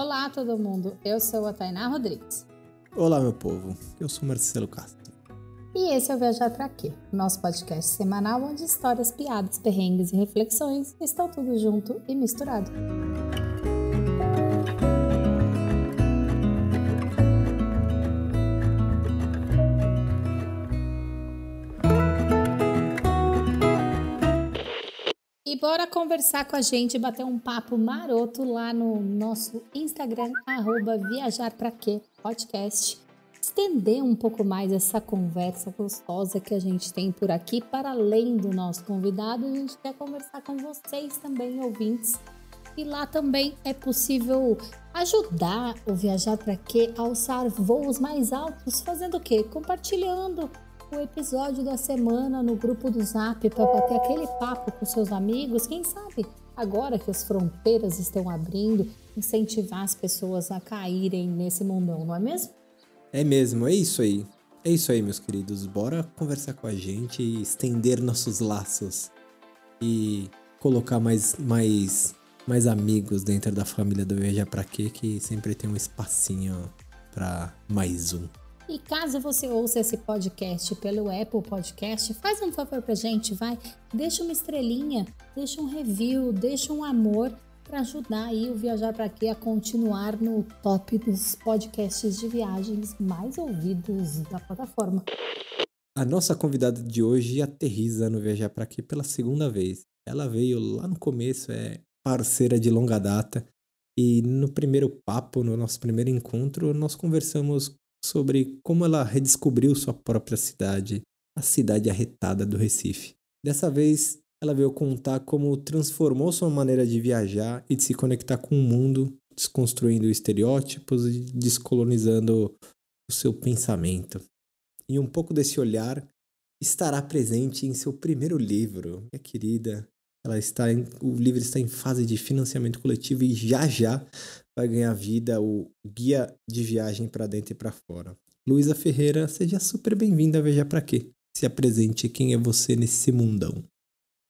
Olá, todo mundo. Eu sou a Tainá Rodrigues. Olá, meu povo. Eu sou Marcelo Castro. E esse é o Viajar Pra Quê? Nosso podcast semanal onde histórias, piadas, perrengues e reflexões estão tudo junto e misturado. E bora conversar com a gente, bater um papo maroto lá no nosso Instagram, arroba Viajar Pra Quê Podcast. Estender um pouco mais essa conversa gostosa que a gente tem por aqui, para além do nosso convidado, a gente quer conversar com vocês também, ouvintes. E lá também é possível ajudar o Viajar Pra Quê a alçar voos mais altos, fazendo o quê? Compartilhando o episódio da semana no grupo do Zap para bater aquele papo com seus amigos. Quem sabe agora que as fronteiras estão abrindo, incentivar as pessoas a caírem nesse mundão, não é mesmo? É mesmo, é isso aí. É isso aí, meus queridos. Bora conversar com a gente e estender nossos laços e colocar mais mais mais amigos dentro da família do Veja Pra Quê, que sempre tem um espacinho para mais um. E caso você ouça esse podcast pelo Apple Podcast, faz um favor pra gente, vai, deixa uma estrelinha, deixa um review, deixa um amor para ajudar aí o Viajar para Quê a continuar no top dos podcasts de viagens mais ouvidos da plataforma. A nossa convidada de hoje aterriza no Viajar para Quê pela segunda vez. Ela veio lá no começo, é parceira de longa data. E no primeiro papo, no nosso primeiro encontro, nós conversamos sobre como ela redescobriu sua própria cidade, a cidade arretada do Recife. Dessa vez, ela veio contar como transformou sua maneira de viajar e de se conectar com o mundo, desconstruindo estereótipos e descolonizando o seu pensamento. E um pouco desse olhar estará presente em seu primeiro livro, minha querida. Ela está em, o livro está em fase de financiamento coletivo e já já vai ganhar vida o guia de viagem para dentro e para fora. Luísa Ferreira, seja super bem-vinda a Veja Pra Quê. Se apresente, quem é você nesse mundão?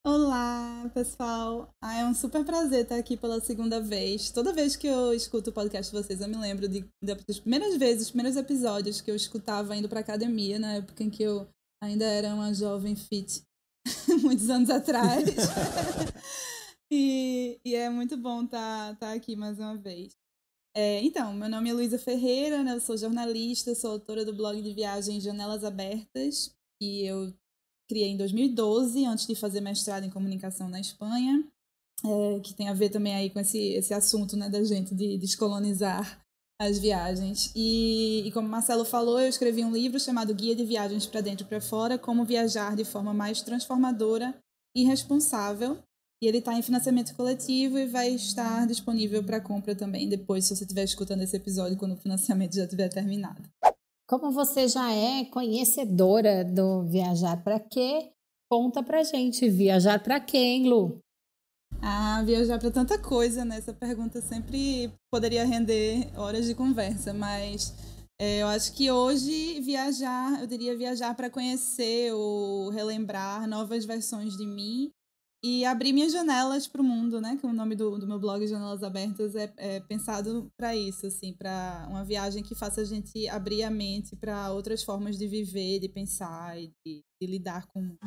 Olá, pessoal. Ah, é um super prazer estar aqui pela segunda vez. Toda vez que eu escuto o podcast de vocês, eu me lembro de, de, das primeiras vezes, os primeiros episódios que eu escutava indo para academia, na época em que eu ainda era uma jovem fit, muitos anos atrás. e, e, é muito bom estar tá, tá aqui mais uma vez. É, então, meu nome é Luísa Ferreira, né? eu sou jornalista, sou autora do blog de viagem Janelas Abertas, que eu criei em 2012, antes de fazer mestrado em comunicação na Espanha, é, que tem a ver também aí com esse, esse assunto né, da gente de descolonizar as viagens. E, e, como Marcelo falou, eu escrevi um livro chamado Guia de Viagens para Dentro e para Fora, Como Viajar de Forma Mais Transformadora e Responsável, e ele está em financiamento coletivo e vai estar disponível para compra também depois, se você estiver escutando esse episódio quando o financiamento já tiver terminado. Como você já é conhecedora do Viajar para Quê, conta pra gente, viajar para quem, Lu? Ah, viajar para tanta coisa, né? Essa pergunta sempre poderia render horas de conversa, mas é, eu acho que hoje viajar, eu diria viajar para conhecer ou relembrar novas versões de mim e abrir minhas janelas para o mundo, né? Que o nome do, do meu blog Janelas Abertas é, é pensado para isso, assim, para uma viagem que faça a gente abrir a mente para outras formas de viver, de pensar e de, de lidar com o mundo.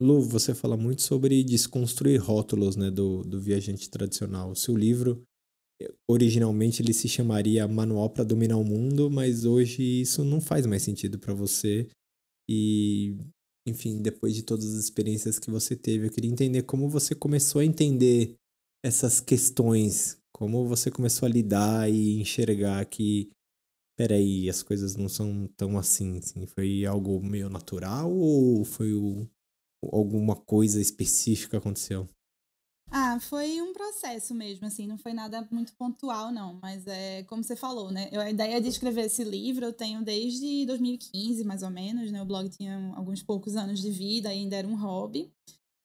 Lu, você fala muito sobre desconstruir rótulos né, do, do viajante tradicional. O seu livro originalmente ele se chamaria Manual para Dominar o Mundo, mas hoje isso não faz mais sentido para você. E, enfim, depois de todas as experiências que você teve, eu queria entender como você começou a entender essas questões, como você começou a lidar e enxergar que, peraí, as coisas não são tão assim, assim. Foi algo meio natural ou foi o, alguma coisa específica aconteceu? Ah, foi um processo mesmo, assim, não foi nada muito pontual, não. Mas é como você falou, né? Eu, a ideia de escrever esse livro eu tenho desde 2015, mais ou menos, né? O blog tinha alguns poucos anos de vida, ainda era um hobby.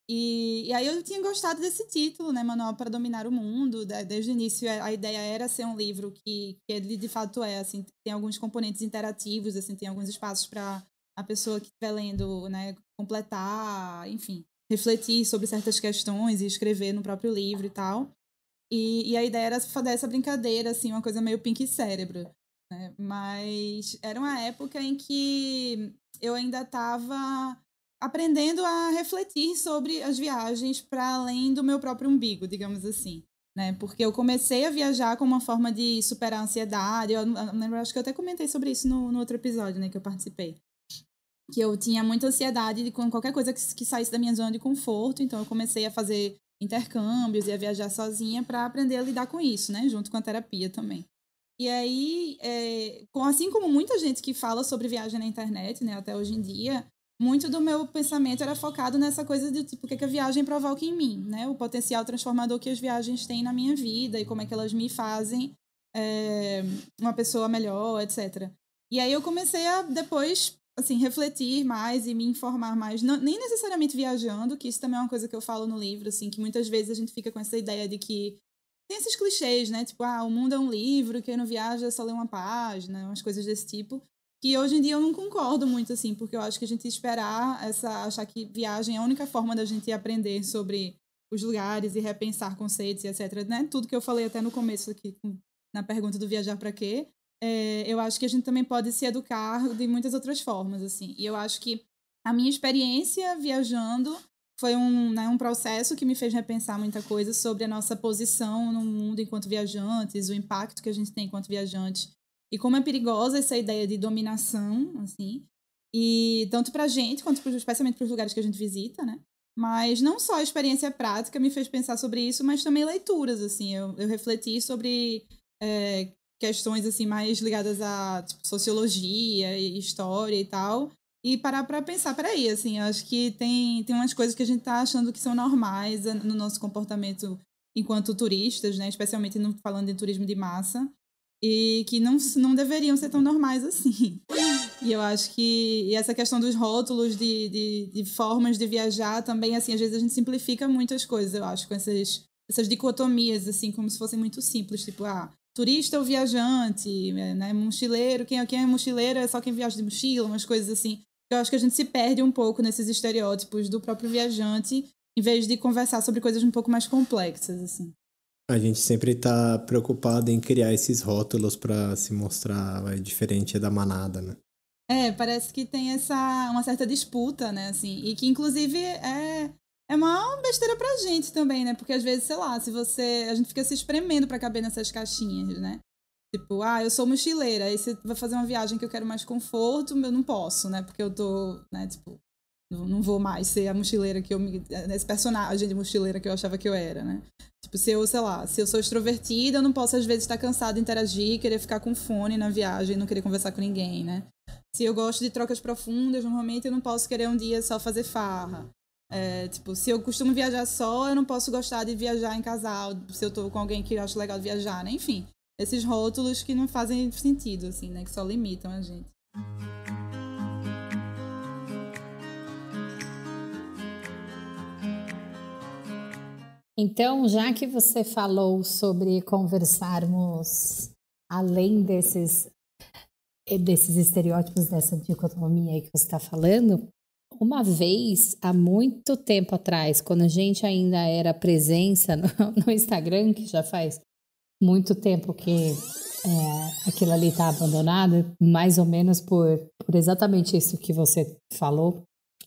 E, e aí eu tinha gostado desse título, né? Manual para Dominar o Mundo. Desde o início a ideia era ser um livro que, que ele de fato é, assim, tem alguns componentes interativos, assim, tem alguns espaços para a pessoa que estiver lendo, né, completar, enfim, refletir sobre certas questões e escrever no próprio livro e tal. E, e a ideia era fazer essa brincadeira, assim, uma coisa meio pink cérebro. Né? Mas era uma época em que eu ainda estava aprendendo a refletir sobre as viagens para além do meu próprio umbigo, digamos assim. Né? Porque eu comecei a viajar como uma forma de superar a ansiedade. Eu, eu acho que eu até comentei sobre isso no, no outro episódio né, que eu participei que eu tinha muita ansiedade de com qualquer coisa que, que saísse da minha zona de conforto, então eu comecei a fazer intercâmbios e a viajar sozinha para aprender a lidar com isso, né, junto com a terapia também. E aí, é, assim como muita gente que fala sobre viagem na internet, né, até hoje em dia, muito do meu pensamento era focado nessa coisa de tipo, o que, é que a viagem provoca em mim, né, o potencial transformador que as viagens têm na minha vida e como é que elas me fazem é, uma pessoa melhor, etc. E aí eu comecei a depois assim, refletir mais e me informar mais, não, nem necessariamente viajando, que isso também é uma coisa que eu falo no livro, assim, que muitas vezes a gente fica com essa ideia de que tem esses clichês, né? Tipo, ah, o mundo é um livro, quem não viaja só lê uma página, umas coisas desse tipo. Que hoje em dia eu não concordo muito, assim, porque eu acho que a gente esperar essa. achar que viagem é a única forma da gente aprender sobre os lugares e repensar conceitos e etc. Né? Tudo que eu falei até no começo aqui, na pergunta do viajar para quê é, eu acho que a gente também pode se educar de muitas outras formas, assim. E eu acho que a minha experiência viajando foi um, né, um processo que me fez repensar muita coisa sobre a nossa posição no mundo enquanto viajantes, o impacto que a gente tem enquanto viajantes e como é perigosa essa ideia de dominação, assim, e tanto para a gente quanto especialmente para os lugares que a gente visita, né? Mas não só a experiência prática me fez pensar sobre isso, mas também leituras, assim, eu, eu refleti sobre é, questões assim mais ligadas a tipo, sociologia e história e tal. E parar para pensar, peraí, assim, eu acho que tem, tem umas coisas que a gente tá achando que são normais no nosso comportamento enquanto turistas, né? Especialmente no, falando de turismo de massa. E que não, não deveriam ser tão normais assim. E eu acho que e essa questão dos rótulos de, de, de formas de viajar também, assim, às vezes a gente simplifica muitas coisas, eu acho, com essas, essas dicotomias, assim, como se fossem muito simples. Tipo, ah, turista ou viajante, é, né? Mochileiro, quem, é, quem é mochileiro é só quem viaja de mochila, umas coisas assim. Eu acho que a gente se perde um pouco nesses estereótipos do próprio viajante, em vez de conversar sobre coisas um pouco mais complexas, assim. A gente sempre está preocupado em criar esses rótulos para se mostrar é, diferente da manada, né? É, parece que tem essa uma certa disputa, né, assim, e que inclusive é é uma besteira pra gente também, né? Porque às vezes, sei lá, se você. A gente fica se espremendo para caber nessas caixinhas, né? Tipo, ah, eu sou mochileira, aí você vai fazer uma viagem que eu quero mais conforto, eu não posso, né? Porque eu tô, né, tipo, não vou mais ser a mochileira que eu me. Esse personagem de mochileira que eu achava que eu era, né? Tipo, se eu, sei lá, se eu sou extrovertida, eu não posso, às vezes, estar cansada de interagir, querer ficar com fone na viagem, não querer conversar com ninguém, né? Se eu gosto de trocas profundas, normalmente eu não posso querer um dia só fazer farra. É, tipo, se eu costumo viajar só, eu não posso gostar de viajar em casal, se eu tô com alguém que eu acho legal de viajar, né? Enfim, esses rótulos que não fazem sentido, assim, né? Que só limitam a gente. Então, já que você falou sobre conversarmos além desses desses estereótipos, dessa dicotomia aí que você está falando, uma vez, há muito tempo atrás, quando a gente ainda era presença no, no Instagram, que já faz muito tempo que é, aquilo ali está abandonado, mais ou menos por, por exatamente isso que você falou,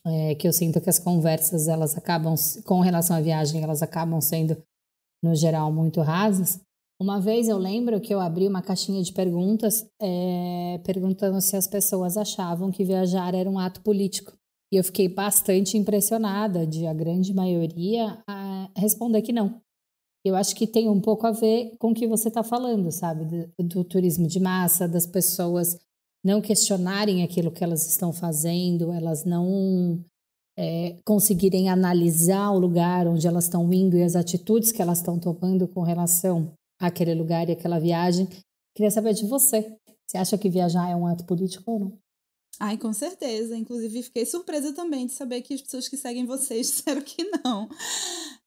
é, que eu sinto que as conversas, elas acabam, com relação à viagem, elas acabam sendo, no geral, muito rasas. Uma vez eu lembro que eu abri uma caixinha de perguntas é, perguntando se as pessoas achavam que viajar era um ato político. E eu fiquei bastante impressionada de a grande maioria a responder que não. Eu acho que tem um pouco a ver com o que você está falando, sabe? Do, do, turismo de massa, das pessoas não questionarem aquilo que elas estão fazendo, elas não é, conseguirem analisar o lugar onde elas estão indo e as atitudes que elas estão tomando com relação àquele lugar e aquela viagem. Queria saber de você. Você acha que viajar é um ato político ou não? Ai, com certeza. Inclusive, fiquei surpresa também de saber que as pessoas que seguem vocês disseram que não.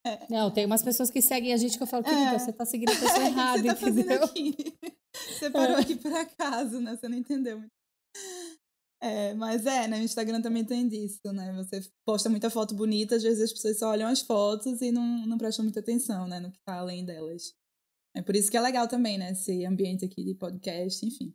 É. Não, tem umas pessoas que seguem a gente que eu falo, querida, é. você tá seguindo a pessoa errada, você tá entendeu? Aqui. Você parou é. aqui por acaso, né? Você não entendeu. É, mas é, né? O Instagram também tem disso, né? Você posta muita foto bonita, às vezes as pessoas só olham as fotos e não, não prestam muita atenção, né? No que tá além delas. É por isso que é legal também, né? Esse ambiente aqui de podcast, enfim.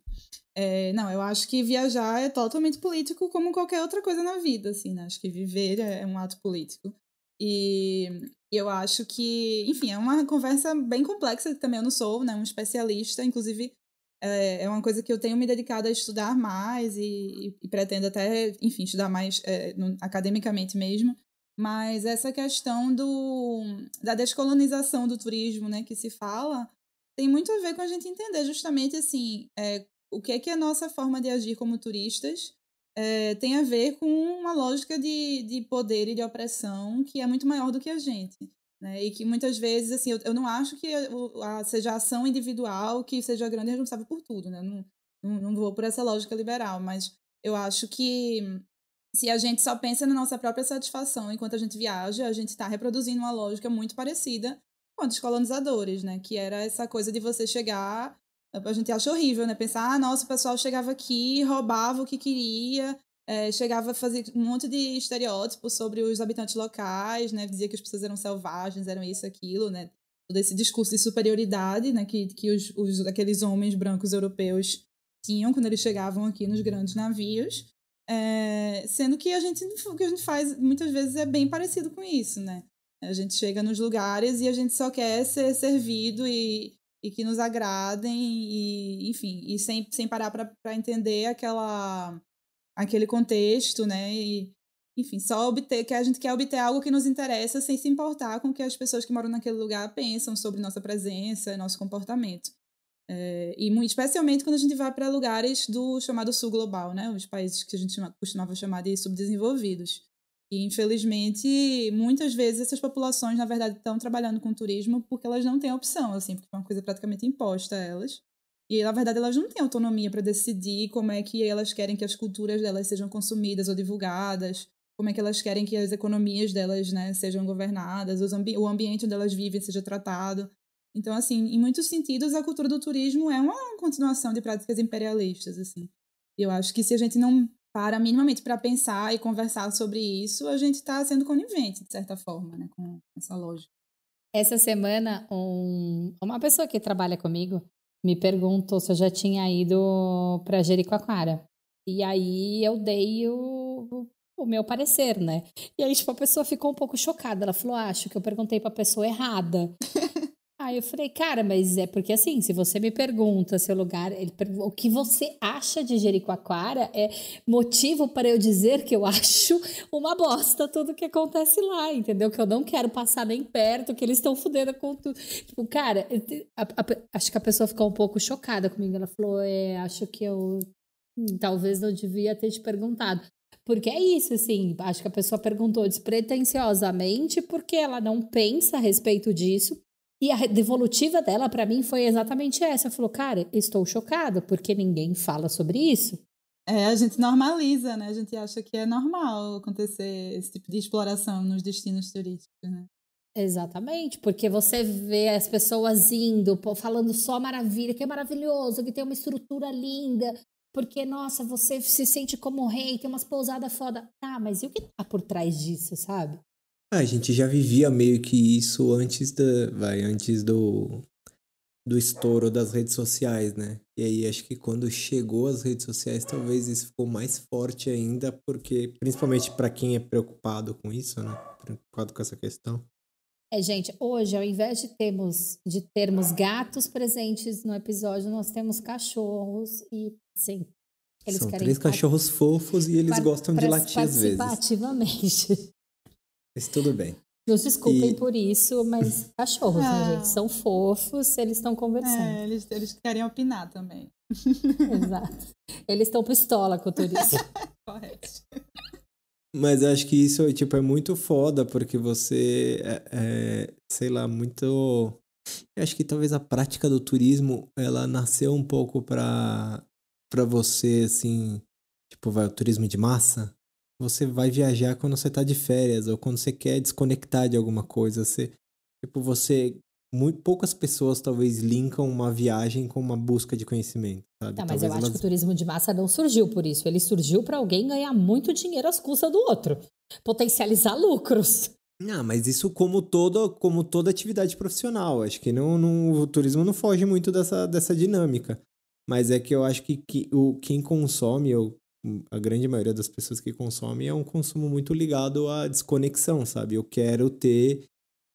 É, não, eu acho que viajar é totalmente político como qualquer outra coisa na vida, assim, né? Acho que viver é um ato político. E eu acho que, enfim, é uma conversa bem complexa, que também eu não sou, né? Um especialista, inclusive é, é uma coisa que eu tenho me dedicado a estudar mais e, e pretendo até, enfim, estudar mais é, no, academicamente mesmo. Mas essa questão do, da descolonização do turismo, né, que se fala, tem muito a ver com a gente entender justamente assim é, o que é que a nossa forma de agir como turistas é, tem a ver com uma lógica de, de poder e de opressão que é muito maior do que a gente. Né? E que muitas vezes, assim, eu, eu não acho que a, a, seja a ação individual que seja grande e responsável por tudo, né? Não, não, não vou por essa lógica liberal, mas eu acho que se a gente só pensa na nossa própria satisfação enquanto a gente viaja, a gente está reproduzindo uma lógica muito parecida com colonizadores, né? Que era essa coisa de você chegar. A gente acha horrível, né? Pensar, ah, nossa, o pessoal chegava aqui, roubava o que queria, é, chegava a fazer um monte de estereótipos sobre os habitantes locais, né? Dizia que as pessoas eram selvagens, eram isso, aquilo, né? Todo esse discurso de superioridade, né? Que, que os, os, aqueles homens brancos europeus tinham quando eles chegavam aqui nos grandes navios. É, sendo que a gente, o que a gente faz muitas vezes é bem parecido com isso, né? A gente chega nos lugares e a gente só quer ser servido e, e que nos agradem, e, enfim, e sem, sem parar para entender aquela, aquele contexto, né? E, enfim, só obter, que a gente quer obter algo que nos interessa sem se importar com o que as pessoas que moram naquele lugar pensam sobre nossa presença, nosso comportamento. É, e muito, especialmente quando a gente vai para lugares do chamado sul global, né? Os países que a gente costumava chamar de subdesenvolvidos. E, infelizmente, muitas vezes essas populações, na verdade, estão trabalhando com turismo porque elas não têm opção, assim, porque é uma coisa praticamente imposta a elas. E, na verdade, elas não têm autonomia para decidir como é que elas querem que as culturas delas sejam consumidas ou divulgadas, como é que elas querem que as economias delas né, sejam governadas, ambi o ambiente onde elas vivem seja tratado. Então, assim, em muitos sentidos, a cultura do turismo é uma continuação de práticas imperialistas, assim. Eu acho que se a gente não para minimamente para pensar e conversar sobre isso, a gente está sendo conivente, de certa forma, né, com essa lógica. Essa semana, um, uma pessoa que trabalha comigo me perguntou se eu já tinha ido para Jericoacoara. E aí eu dei o, o meu parecer, né? E aí, tipo, a pessoa ficou um pouco chocada. Ela falou: ah, Acho que eu perguntei para a pessoa errada. Aí eu falei, cara, mas é porque assim, se você me pergunta seu lugar, ele, o que você acha de Jericoacoara é motivo para eu dizer que eu acho uma bosta tudo que acontece lá, entendeu? Que eu não quero passar nem perto, que eles estão fudendo com tudo. Tipo, cara, a, a, acho que a pessoa ficou um pouco chocada comigo. Ela falou, é, acho que eu hum, talvez não devia ter te perguntado. Porque é isso, assim, acho que a pessoa perguntou despretensiosamente porque ela não pensa a respeito disso, e a devolutiva dela para mim foi exatamente essa. Falou, cara, estou chocada porque ninguém fala sobre isso. É, a gente normaliza, né? A gente acha que é normal acontecer esse tipo de exploração nos destinos turísticos, né? Exatamente, porque você vê as pessoas indo, falando só maravilha, que é maravilhoso, que tem uma estrutura linda, porque, nossa, você se sente como rei, tem umas pousadas foda. Tá, mas e o que tá por trás disso, sabe? A gente já vivia meio que isso antes da, vai, antes do do estouro das redes sociais, né? E aí acho que quando chegou as redes sociais, talvez isso ficou mais forte ainda, porque principalmente para quem é preocupado com isso, né? Preocupado com essa questão. É, gente, hoje ao invés de termos de termos gatos presentes no episódio, nós temos cachorros e sim, eles São três cachorros fofos e eles gostam de latir às vezes. Participativamente. Mas tudo bem. Nos desculpem e... por isso, mas cachorros, né, ah. né, gente? São fofos, eles estão conversando. É, eles, eles querem opinar também. Exato. Eles estão pistola com tudo isso. Correto. Mas eu acho que isso tipo, é muito foda, porque você é, é, sei lá, muito. Eu acho que talvez a prática do turismo ela nasceu um pouco pra, pra você, assim, tipo, vai, o turismo de massa você vai viajar quando você tá de férias ou quando você quer desconectar de alguma coisa. Você, tipo, você muito, poucas pessoas talvez linkam uma viagem com uma busca de conhecimento, sabe? Tá, mas eu acho que o turismo de massa não surgiu por isso. Ele surgiu para alguém ganhar muito dinheiro às custas do outro. Potencializar lucros. Não, mas isso como toda, como toda atividade profissional. Acho que não, não, o turismo não foge muito dessa, dessa dinâmica. Mas é que eu acho que, que o, quem consome, eu, a grande maioria das pessoas que consomem, é um consumo muito ligado à desconexão, sabe? Eu quero ter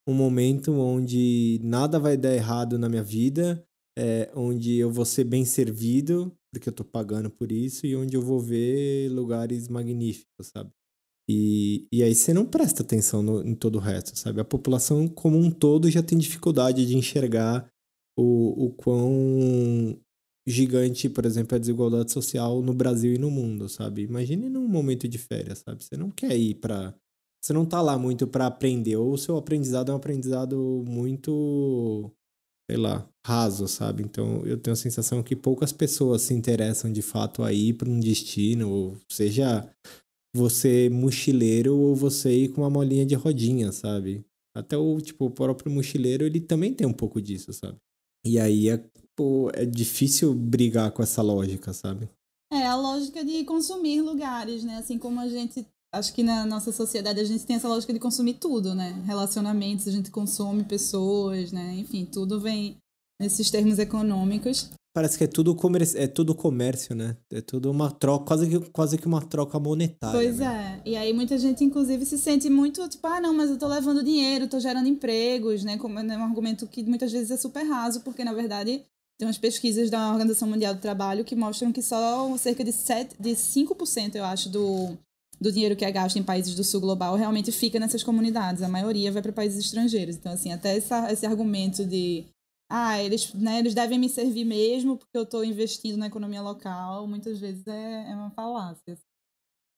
um momento onde nada vai dar errado na minha vida, é, onde eu vou ser bem servido, porque eu tô pagando por isso, e onde eu vou ver lugares magníficos, sabe? E, e aí você não presta atenção no, em todo o resto, sabe? A população como um todo já tem dificuldade de enxergar o, o quão gigante, por exemplo, a desigualdade social no Brasil e no mundo, sabe? Imagine num momento de férias, sabe? Você não quer ir para você não tá lá muito para aprender, ou o seu aprendizado é um aprendizado muito, sei lá, raso, sabe? Então eu tenho a sensação que poucas pessoas se interessam de fato a ir para um destino, ou seja você mochileiro ou você ir com uma molinha de rodinha, sabe? Até o, tipo, o próprio mochileiro, ele também tem um pouco disso, sabe? E aí é, pô, é difícil brigar com essa lógica, sabe? É, a lógica de consumir lugares, né? Assim como a gente acho que na nossa sociedade a gente tem essa lógica de consumir tudo, né? Relacionamentos, a gente consome pessoas, né? Enfim, tudo vem nesses termos econômicos. Parece que é tudo, comer... é tudo comércio, né? É tudo uma troca, quase que, quase que uma troca monetária. Pois né? é. E aí muita gente, inclusive, se sente muito, tipo, ah, não, mas eu tô levando dinheiro, tô gerando empregos, né? Como é um argumento que muitas vezes é super raso, porque, na verdade, tem umas pesquisas da Organização Mundial do Trabalho que mostram que só cerca de, 7, de 5%, eu acho, do, do dinheiro que é gasto em países do sul global realmente fica nessas comunidades. A maioria vai para países estrangeiros. Então, assim, até essa, esse argumento de ah, eles, né, eles devem me servir mesmo porque eu estou investindo na economia local, muitas vezes é, é uma falácia.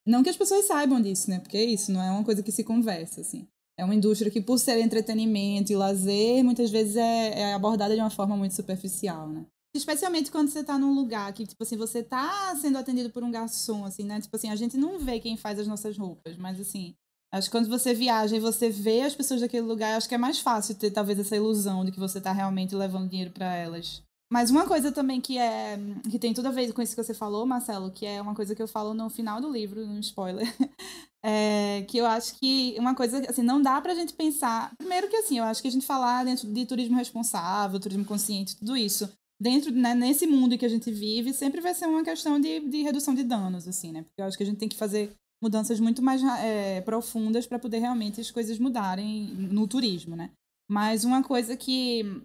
Não que as pessoas saibam disso, né? Porque isso não é uma coisa que se conversa, assim. É uma indústria que, por ser entretenimento e lazer, muitas vezes é, é abordada de uma forma muito superficial, né? Especialmente quando você tá num lugar que, tipo assim, você tá sendo atendido por um garçom, assim, né? Tipo assim, a gente não vê quem faz as nossas roupas, mas assim, acho que quando você viaja e você vê as pessoas daquele lugar, acho que é mais fácil ter talvez essa ilusão de que você tá realmente levando dinheiro para elas. Mas uma coisa também que é que tem tudo a ver com isso que você falou, Marcelo, que é uma coisa que eu falo no final do livro, no spoiler, é que eu acho que uma coisa assim, não dá pra gente pensar, primeiro que assim, eu acho que a gente falar dentro de turismo responsável, turismo consciente, tudo isso, dentro, né, nesse mundo que a gente vive, sempre vai ser uma questão de, de redução de danos, assim, né? Porque eu acho que a gente tem que fazer mudanças muito mais é, profundas para poder realmente as coisas mudarem no turismo, né? Mas uma coisa que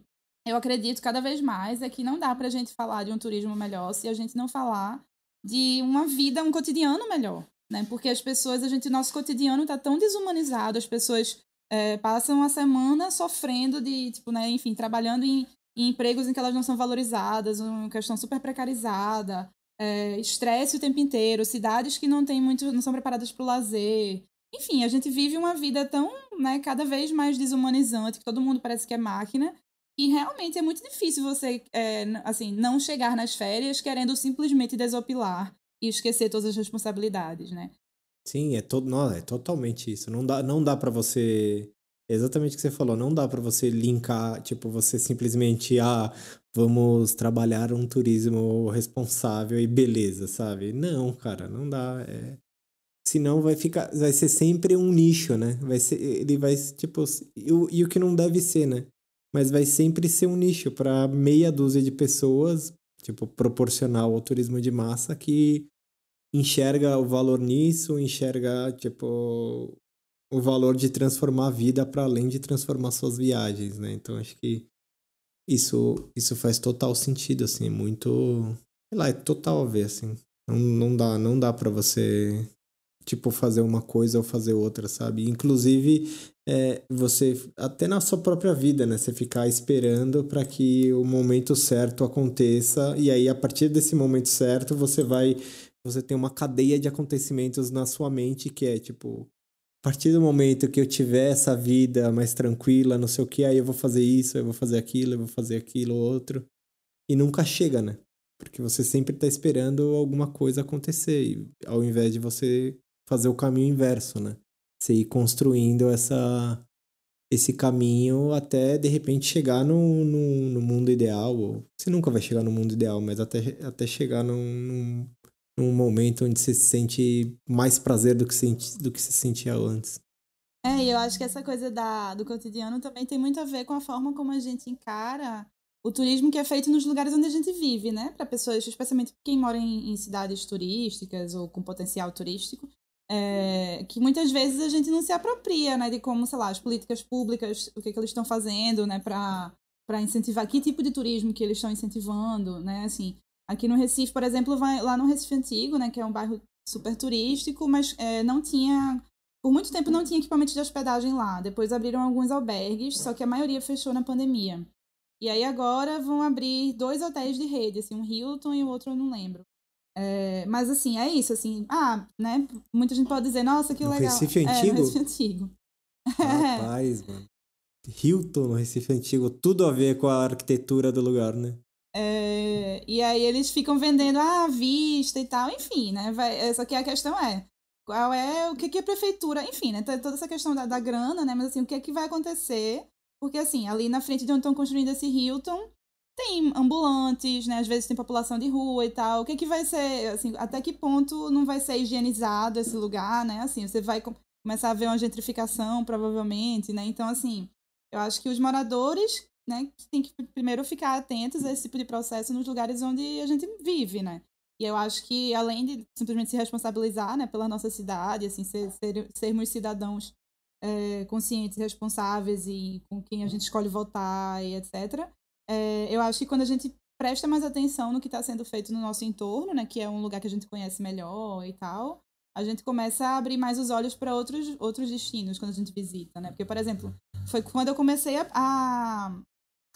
eu acredito cada vez mais é que não dá para a gente falar de um turismo melhor se a gente não falar de uma vida, um cotidiano melhor, né? Porque as pessoas, a gente, nosso cotidiano está tão desumanizado, as pessoas é, passam a semana sofrendo de, tipo, né, enfim, trabalhando em em empregos em que elas não são valorizadas, uma questão super precarizada, é, estresse o tempo inteiro, cidades que não têm muito, não são preparadas para o lazer. Enfim, a gente vive uma vida tão, né, cada vez mais desumanizante, que todo mundo parece que é máquina, e realmente é muito difícil você, é, assim, não chegar nas férias querendo simplesmente desopilar e esquecer todas as responsabilidades, né? Sim, é, todo, não, é totalmente isso. Não dá, não dá para você Exatamente o que você falou, não dá para você linkar, tipo, você simplesmente, ah, vamos trabalhar um turismo responsável e beleza, sabe? Não, cara, não dá. É... Senão vai ficar, vai ser sempre um nicho, né? Vai ser, ele vai, tipo, e e o que não deve ser, né? Mas vai sempre ser um nicho para meia dúzia de pessoas, tipo, proporcional ao turismo de massa que enxerga o valor nisso, enxerga, tipo, o valor de transformar a vida para além de transformar suas viagens, né? Então acho que isso isso faz total sentido assim, muito, sei lá, é total a ver assim. Não, não dá, não dá para você tipo fazer uma coisa ou fazer outra, sabe? Inclusive é, você até na sua própria vida, né? Você ficar esperando para que o momento certo aconteça e aí a partir desse momento certo você vai você tem uma cadeia de acontecimentos na sua mente que é tipo a partir do momento que eu tiver essa vida mais tranquila, não sei o que, aí eu vou fazer isso, eu vou fazer aquilo, eu vou fazer aquilo, outro. E nunca chega, né? Porque você sempre está esperando alguma coisa acontecer, ao invés de você fazer o caminho inverso, né? Você ir construindo essa, esse caminho até de repente chegar no, no, no mundo ideal. Ou, você nunca vai chegar no mundo ideal, mas até, até chegar num, num, num momento onde você sente mais prazer do que, sente, do que se sentia antes. É, e eu acho que essa coisa da, do cotidiano também tem muito a ver com a forma como a gente encara o turismo que é feito nos lugares onde a gente vive, né? Para pessoas, especialmente quem mora em, em, cidades turísticas ou com potencial turístico, é, que muitas vezes a gente não se apropria, né? De como, sei lá, as políticas públicas, o que, que eles estão fazendo, né? Para para incentivar que tipo de turismo que eles estão incentivando, né? Assim, aqui no Recife, por exemplo, vai lá no Recife Antigo, né? Que é um bairro super turístico, mas é, não tinha por muito tempo não tinha equipamento de hospedagem lá. Depois abriram alguns albergues, só que a maioria fechou na pandemia. E aí agora vão abrir dois hotéis de rede, assim, um Hilton e o outro eu não lembro. É, mas assim, é isso, assim, ah, né? Muita gente pode dizer, nossa, que no legal. Recife Antigo? É, no Recife Antigo. Rapaz, mano. Hilton no Recife Antigo, tudo a ver com a arquitetura do lugar, né? É, e aí eles ficam vendendo ah, a vista e tal, enfim, né? Vai, só que a questão é, qual é o que, que a prefeitura, enfim, né? Toda essa questão da, da grana, né? Mas assim, o que é que vai acontecer? Porque assim, ali na frente de onde estão construindo esse Hilton, tem ambulantes, né? Às vezes tem população de rua e tal. O que que vai ser, assim, até que ponto não vai ser higienizado esse lugar, né? Assim, você vai começar a ver uma gentrificação, provavelmente, né? Então, assim, eu acho que os moradores, né, tem que primeiro ficar atentos a esse tipo de processo nos lugares onde a gente vive, né? E eu acho que, além de simplesmente se responsabilizar né, pela nossa cidade, assim, ser, ser, sermos cidadãos é, conscientes, responsáveis e com quem a gente escolhe votar e etc., é, eu acho que quando a gente presta mais atenção no que está sendo feito no nosso entorno, né, que é um lugar que a gente conhece melhor e tal, a gente começa a abrir mais os olhos para outros, outros destinos quando a gente visita, né? Porque, por exemplo, foi quando eu comecei a, a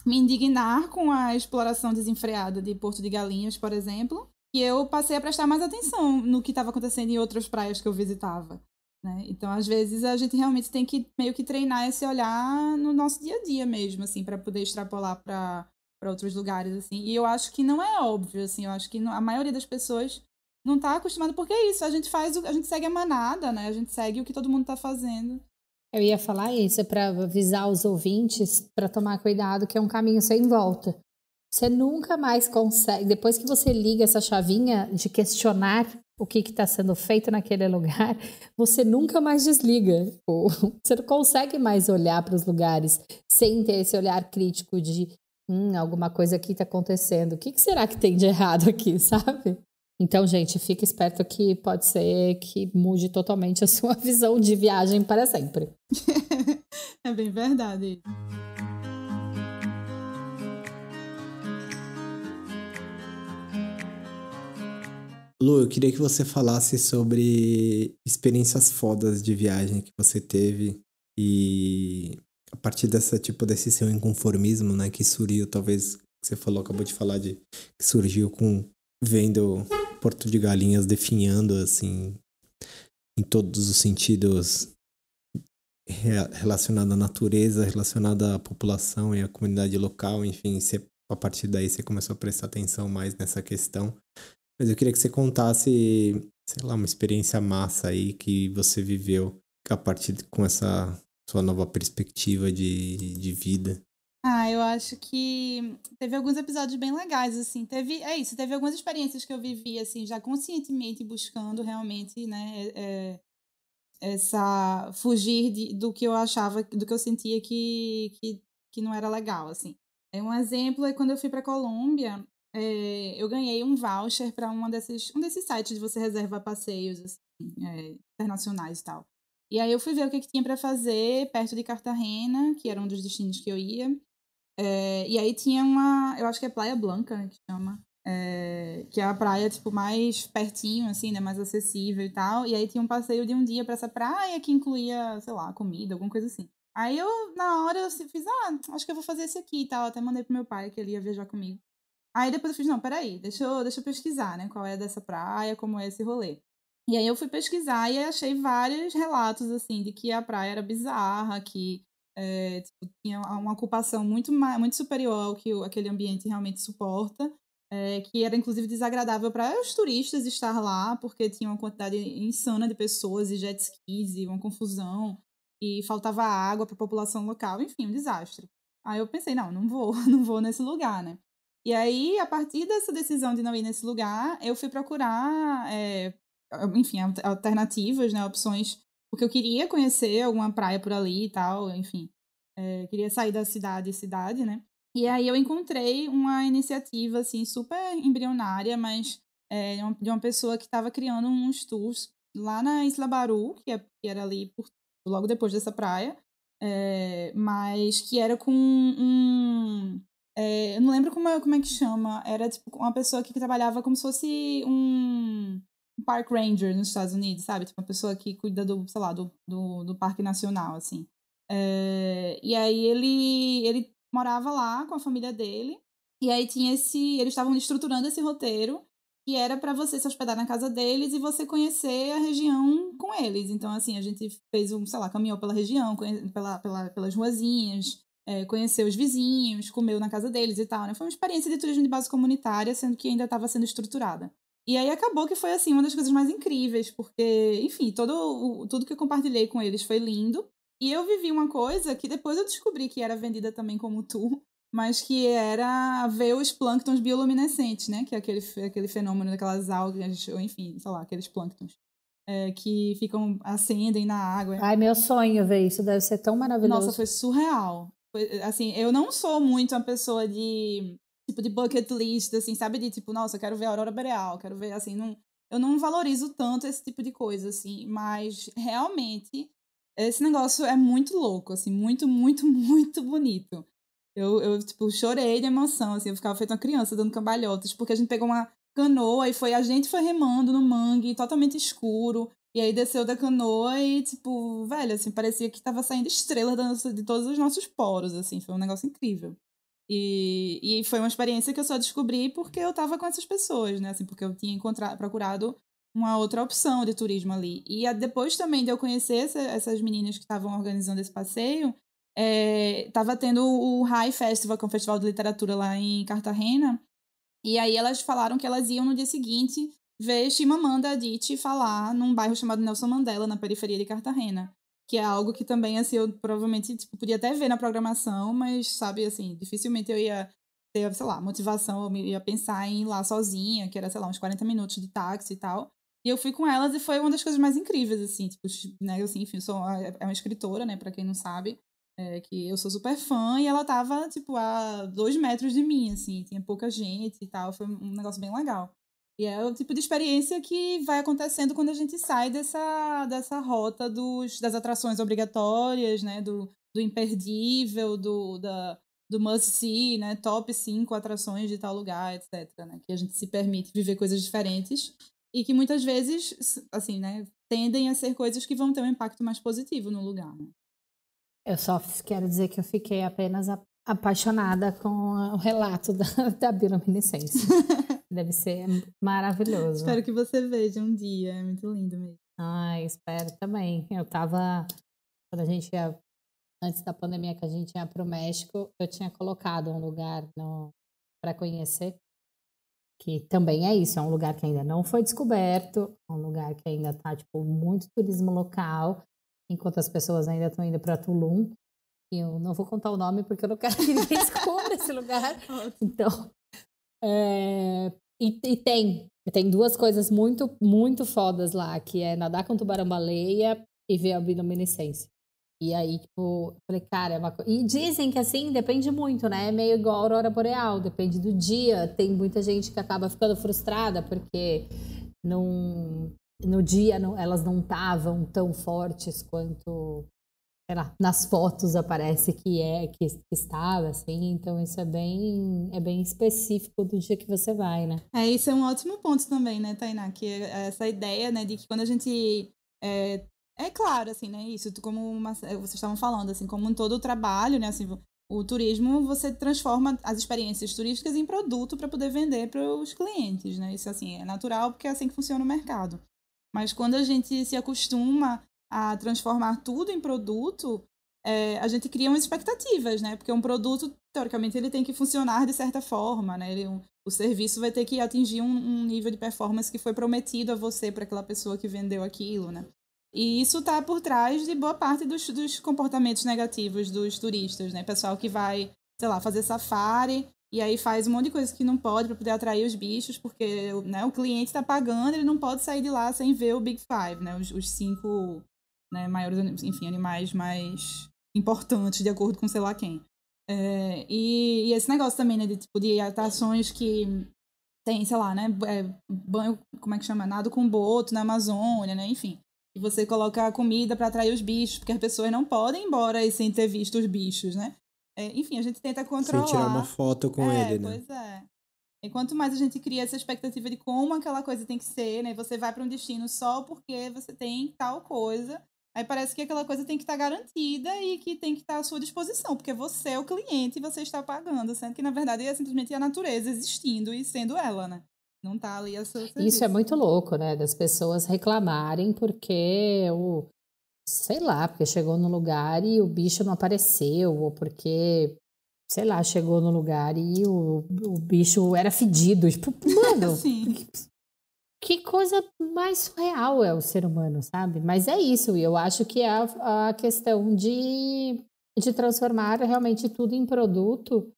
me indignar com a exploração desenfreada de Porto de Galinhas, por exemplo, que eu passei a prestar mais atenção no que estava acontecendo em outras praias que eu visitava. Né? Então, às vezes, a gente realmente tem que meio que treinar esse olhar no nosso dia a dia mesmo, assim, para poder extrapolar para outros lugares, assim. E eu acho que não é óbvio, assim, eu acho que a maioria das pessoas não está acostumada, porque é isso, a gente faz, a gente segue a manada, né? A gente segue o que todo mundo está fazendo. Eu ia falar isso para avisar os ouvintes para tomar cuidado, que é um caminho sem volta. Você nunca mais consegue, depois que você liga essa chavinha de questionar o que está sendo feito naquele lugar, você nunca mais desliga. Você não consegue mais olhar para os lugares sem ter esse olhar crítico de hum, alguma coisa aqui está acontecendo. O que, que será que tem de errado aqui, sabe? Então, gente, fique esperto que pode ser que mude totalmente a sua visão de viagem para sempre. é bem verdade. Lu, eu queria que você falasse sobre experiências fodas de viagem que você teve e a partir dessa tipo desse seu inconformismo, né, que surgiu, talvez você falou, acabou de falar de que surgiu com vendo Porto de Galinhas definhando assim em todos os sentidos relacionado à natureza, relacionado à população e à comunidade local, enfim, você, a partir daí você começou a prestar atenção mais nessa questão. Mas eu queria que você contasse, sei lá, uma experiência massa aí que você viveu a partir de, com essa sua nova perspectiva de, de vida. Ah, eu acho que teve alguns episódios bem legais, assim. Teve, é isso, teve algumas experiências que eu vivi, assim, já conscientemente buscando realmente, né, é, é essa fugir de, do que eu achava, do que eu sentia que, que, que não era legal, assim. É um exemplo é quando eu fui para Colômbia, é, eu ganhei um voucher para um desses, um desses sites de você reserva passeios assim, é, internacionais e tal. E aí eu fui ver o que, que tinha para fazer perto de Cartagena, que era um dos destinos que eu ia. É, e aí tinha uma, eu acho que é Praia Blanca, que chama. É, que é a praia, tipo, mais pertinho, assim, né? Mais acessível e tal. E aí tinha um passeio de um dia para essa praia que incluía, sei lá, comida, alguma coisa assim. Aí eu, na hora, eu fiz, ah, acho que eu vou fazer esse aqui e tal. Até mandei pro meu pai que ele ia viajar comigo. Aí depois eu fiz, não, peraí, deixa eu, deixa eu pesquisar, né? Qual é dessa praia, como é esse rolê. E aí eu fui pesquisar e achei vários relatos, assim, de que a praia era bizarra, que é, tipo, tinha uma ocupação muito, muito superior ao que aquele ambiente realmente suporta, é, que era inclusive desagradável para os turistas estar lá, porque tinha uma quantidade insana de pessoas e jet skis e uma confusão. e faltava água para a população local, enfim, um desastre. Aí eu pensei, não, não vou, não vou nesse lugar, né? E aí, a partir dessa decisão de não ir nesse lugar, eu fui procurar, é, enfim, alternativas, né, opções, porque eu queria conhecer alguma praia por ali e tal, enfim. É, queria sair da cidade cidade, né? E aí eu encontrei uma iniciativa, assim, super embrionária, mas é, de uma pessoa que estava criando uns tours lá na Isla Baru, que, é, que era ali por, logo depois dessa praia, é, mas que era com um. É, eu não lembro como é, como é que chama. Era tipo uma pessoa que trabalhava como se fosse um, park ranger nos Estados Unidos, sabe? Tipo uma pessoa que cuida do, sei lá, do, do, do parque nacional, assim. É, e aí ele, ele morava lá com a família dele. E aí tinha esse. Eles estavam estruturando esse roteiro que era para você se hospedar na casa deles e você conhecer a região com eles. Então, assim, a gente fez um, sei lá, caminhou pela região, pela, pela, pelas ruazinhas, é, conheceu os vizinhos, comeu na casa deles e tal, né? Foi uma experiência de turismo de base comunitária, sendo que ainda estava sendo estruturada. E aí acabou que foi, assim, uma das coisas mais incríveis, porque, enfim, todo o, tudo que eu compartilhei com eles foi lindo. E eu vivi uma coisa que depois eu descobri que era vendida também como tour, mas que era ver os plânctons bioluminescentes, né? Que é aquele, aquele fenômeno daquelas algas, ou enfim, sei lá, aqueles plânctons. É, que ficam, acendem na água. Ai, meu sonho ver isso, deve ser tão maravilhoso. Nossa, foi surreal. Foi, assim, eu não sou muito uma pessoa de, tipo, de bucket list, assim, sabe? De tipo, nossa, eu quero ver a aurora boreal, quero ver, assim, não, eu não valorizo tanto esse tipo de coisa, assim, mas realmente esse negócio é muito louco, assim, muito, muito, muito bonito. Eu, eu, tipo, chorei de emoção, assim, eu ficava feito uma criança dando cambalhotas, porque a gente pegou uma canoa e foi, a gente foi remando no mangue, totalmente escuro, e aí desceu da canoa e, tipo, velho, assim, parecia que tava saindo estrelas de todos os nossos poros, assim, foi um negócio incrível. E, e foi uma experiência que eu só descobri porque eu tava com essas pessoas, né, assim, porque eu tinha encontrado, procurado uma outra opção de turismo ali. E depois também de eu conhecer essa, essas meninas que estavam organizando esse passeio, é, tava tendo o High Festival, que é um festival de literatura lá em Cartagena, e aí elas falaram que elas iam no dia seguinte ver Chimamanda Adichie falar num bairro chamado Nelson Mandela, na periferia de Cartagena. Que é algo que também, assim, eu provavelmente tipo, podia até ver na programação, mas, sabe, assim, dificilmente eu ia ter, sei lá, motivação, eu ia pensar em ir lá sozinha, que era, sei lá, uns 40 minutos de táxi e tal. E eu fui com elas e foi uma das coisas mais incríveis, assim, tipo, né, assim, enfim, sou, é uma escritora, né, para quem não sabe. É, que eu sou super fã e ela tava, tipo, a dois metros de mim, assim, tinha pouca gente e tal, foi um negócio bem legal. E é o tipo de experiência que vai acontecendo quando a gente sai dessa, dessa rota dos, das atrações obrigatórias, né, do, do imperdível, do, da, do must-see, né, top 5 atrações de tal lugar, etc, né, que a gente se permite viver coisas diferentes e que muitas vezes, assim, né, tendem a ser coisas que vão ter um impacto mais positivo no lugar, né. Eu só quero dizer que eu fiquei apenas apaixonada com o relato da, da bioluminescência. Deve ser maravilhoso. Espero que você veja um dia, é muito lindo mesmo. Ai, espero também. Eu tava, quando a gente ia, antes da pandemia que a gente ia para o México, eu tinha colocado um lugar para conhecer, que também é isso, é um lugar que ainda não foi descoberto, é um lugar que ainda tá, tipo, muito turismo local, enquanto as pessoas ainda estão indo para Tulum. E eu não vou contar o nome porque eu não quero que ninguém descubra esse lugar. Então, é, e, e, tem, tem duas coisas muito, muito fodas lá, que é nadar com tubarão-baleia e ver a bioluminescência. E aí, tipo, falei, cara, é uma coisa. E dizem que assim, depende muito, né? É meio igual a aurora boreal, depende do dia. Tem muita gente que acaba ficando frustrada porque não, no dia não, elas não estavam tão fortes quanto lá, nas fotos aparece que é que, estava assim então isso é bem é bem específico do dia que você vai né? É isso é um ótimo ponto também né Tainá? Que é essa ideia né de que quando a gente é, é claro assim né isso como uma, vocês estavam falando assim como um todo o trabalho né assim o turismo você transforma as experiências turísticas em produto para poder vender para os clientes né? Isso assim é natural porque é assim que funciona o mercado. Mas quando a gente se acostuma a transformar tudo em produto, é, a gente cria umas expectativas, né? Porque um produto, teoricamente, ele tem que funcionar de certa forma, né? Ele, o serviço vai ter que atingir um, um nível de performance que foi prometido a você para aquela pessoa que vendeu aquilo, né? E isso está por trás de boa parte dos, dos comportamentos negativos dos turistas, né? Pessoal que vai, sei lá, fazer safari e aí faz um monte de coisa que não pode para poder atrair os bichos, porque né, o cliente está pagando, ele não pode sair de lá sem ver o Big Five, né? Os, os cinco né, maiores, enfim, animais mais importantes, de acordo com sei lá quem. É, e, e, esse negócio também, né, de, tipo, de atrações que tem, sei lá, né, é, banho, como é que chama? Nado com boto na Amazônia, né, enfim. E você coloca comida para atrair os bichos, porque as pessoas não podem ir embora sem ter visto os bichos, né? É, enfim, a gente tenta controlar. Sem tirar uma foto com é, ele, né? Pois é. E quanto mais a gente cria essa expectativa de como aquela coisa tem que ser, né? Você vai para um destino só porque você tem tal coisa. Aí parece que aquela coisa tem que estar tá garantida e que tem que estar tá à sua disposição, porque você é o cliente e você está pagando, sendo que na verdade é simplesmente a natureza existindo e sendo ela, né? Não tá ali a sua Isso é muito louco, né? Das pessoas reclamarem porque o sei lá, porque chegou no lugar e o bicho não apareceu, ou porque, sei lá, chegou no lugar e o, o bicho era fedido. Tipo, mano, que, que, coisa mais surreal é o ser humano, sabe? Mas é isso, e eu acho que é a, a questão de, de transformar realmente tudo em produto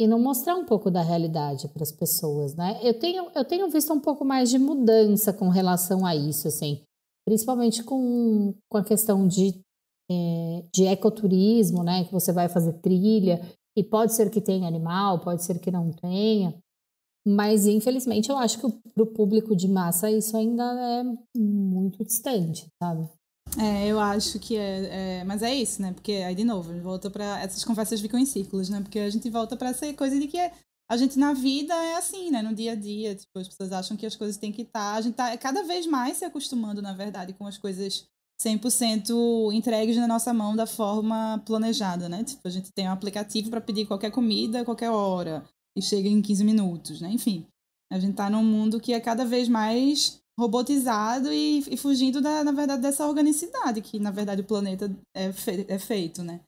e não mostrar um pouco da realidade para as pessoas, né? Eu tenho, eu tenho visto um pouco mais de mudança com relação a isso, assim principalmente com, com a questão de, é, de ecoturismo, né? Que você vai fazer trilha, e pode ser que tenha animal, pode ser que não tenha, mas infelizmente eu acho que para o público de massa isso ainda é muito distante, sabe? É, eu acho que é, é, Mas é isso, né? Porque aí, de novo, volta para Essas conversas ficam em círculos, né? Porque a gente volta para essa coisa de que é, a gente na vida é assim, né? No dia a dia, tipo, as pessoas acham que as coisas têm que estar. Tá, a gente tá cada vez mais se acostumando, na verdade, com as coisas 100% entregues na nossa mão da forma planejada, né? Tipo, a gente tem um aplicativo para pedir qualquer comida, qualquer hora, e chega em 15 minutos, né? Enfim, a gente tá num mundo que é cada vez mais robotizado e, e fugindo, da, na verdade, dessa organicidade que, na verdade, o planeta é, fe é feito, né?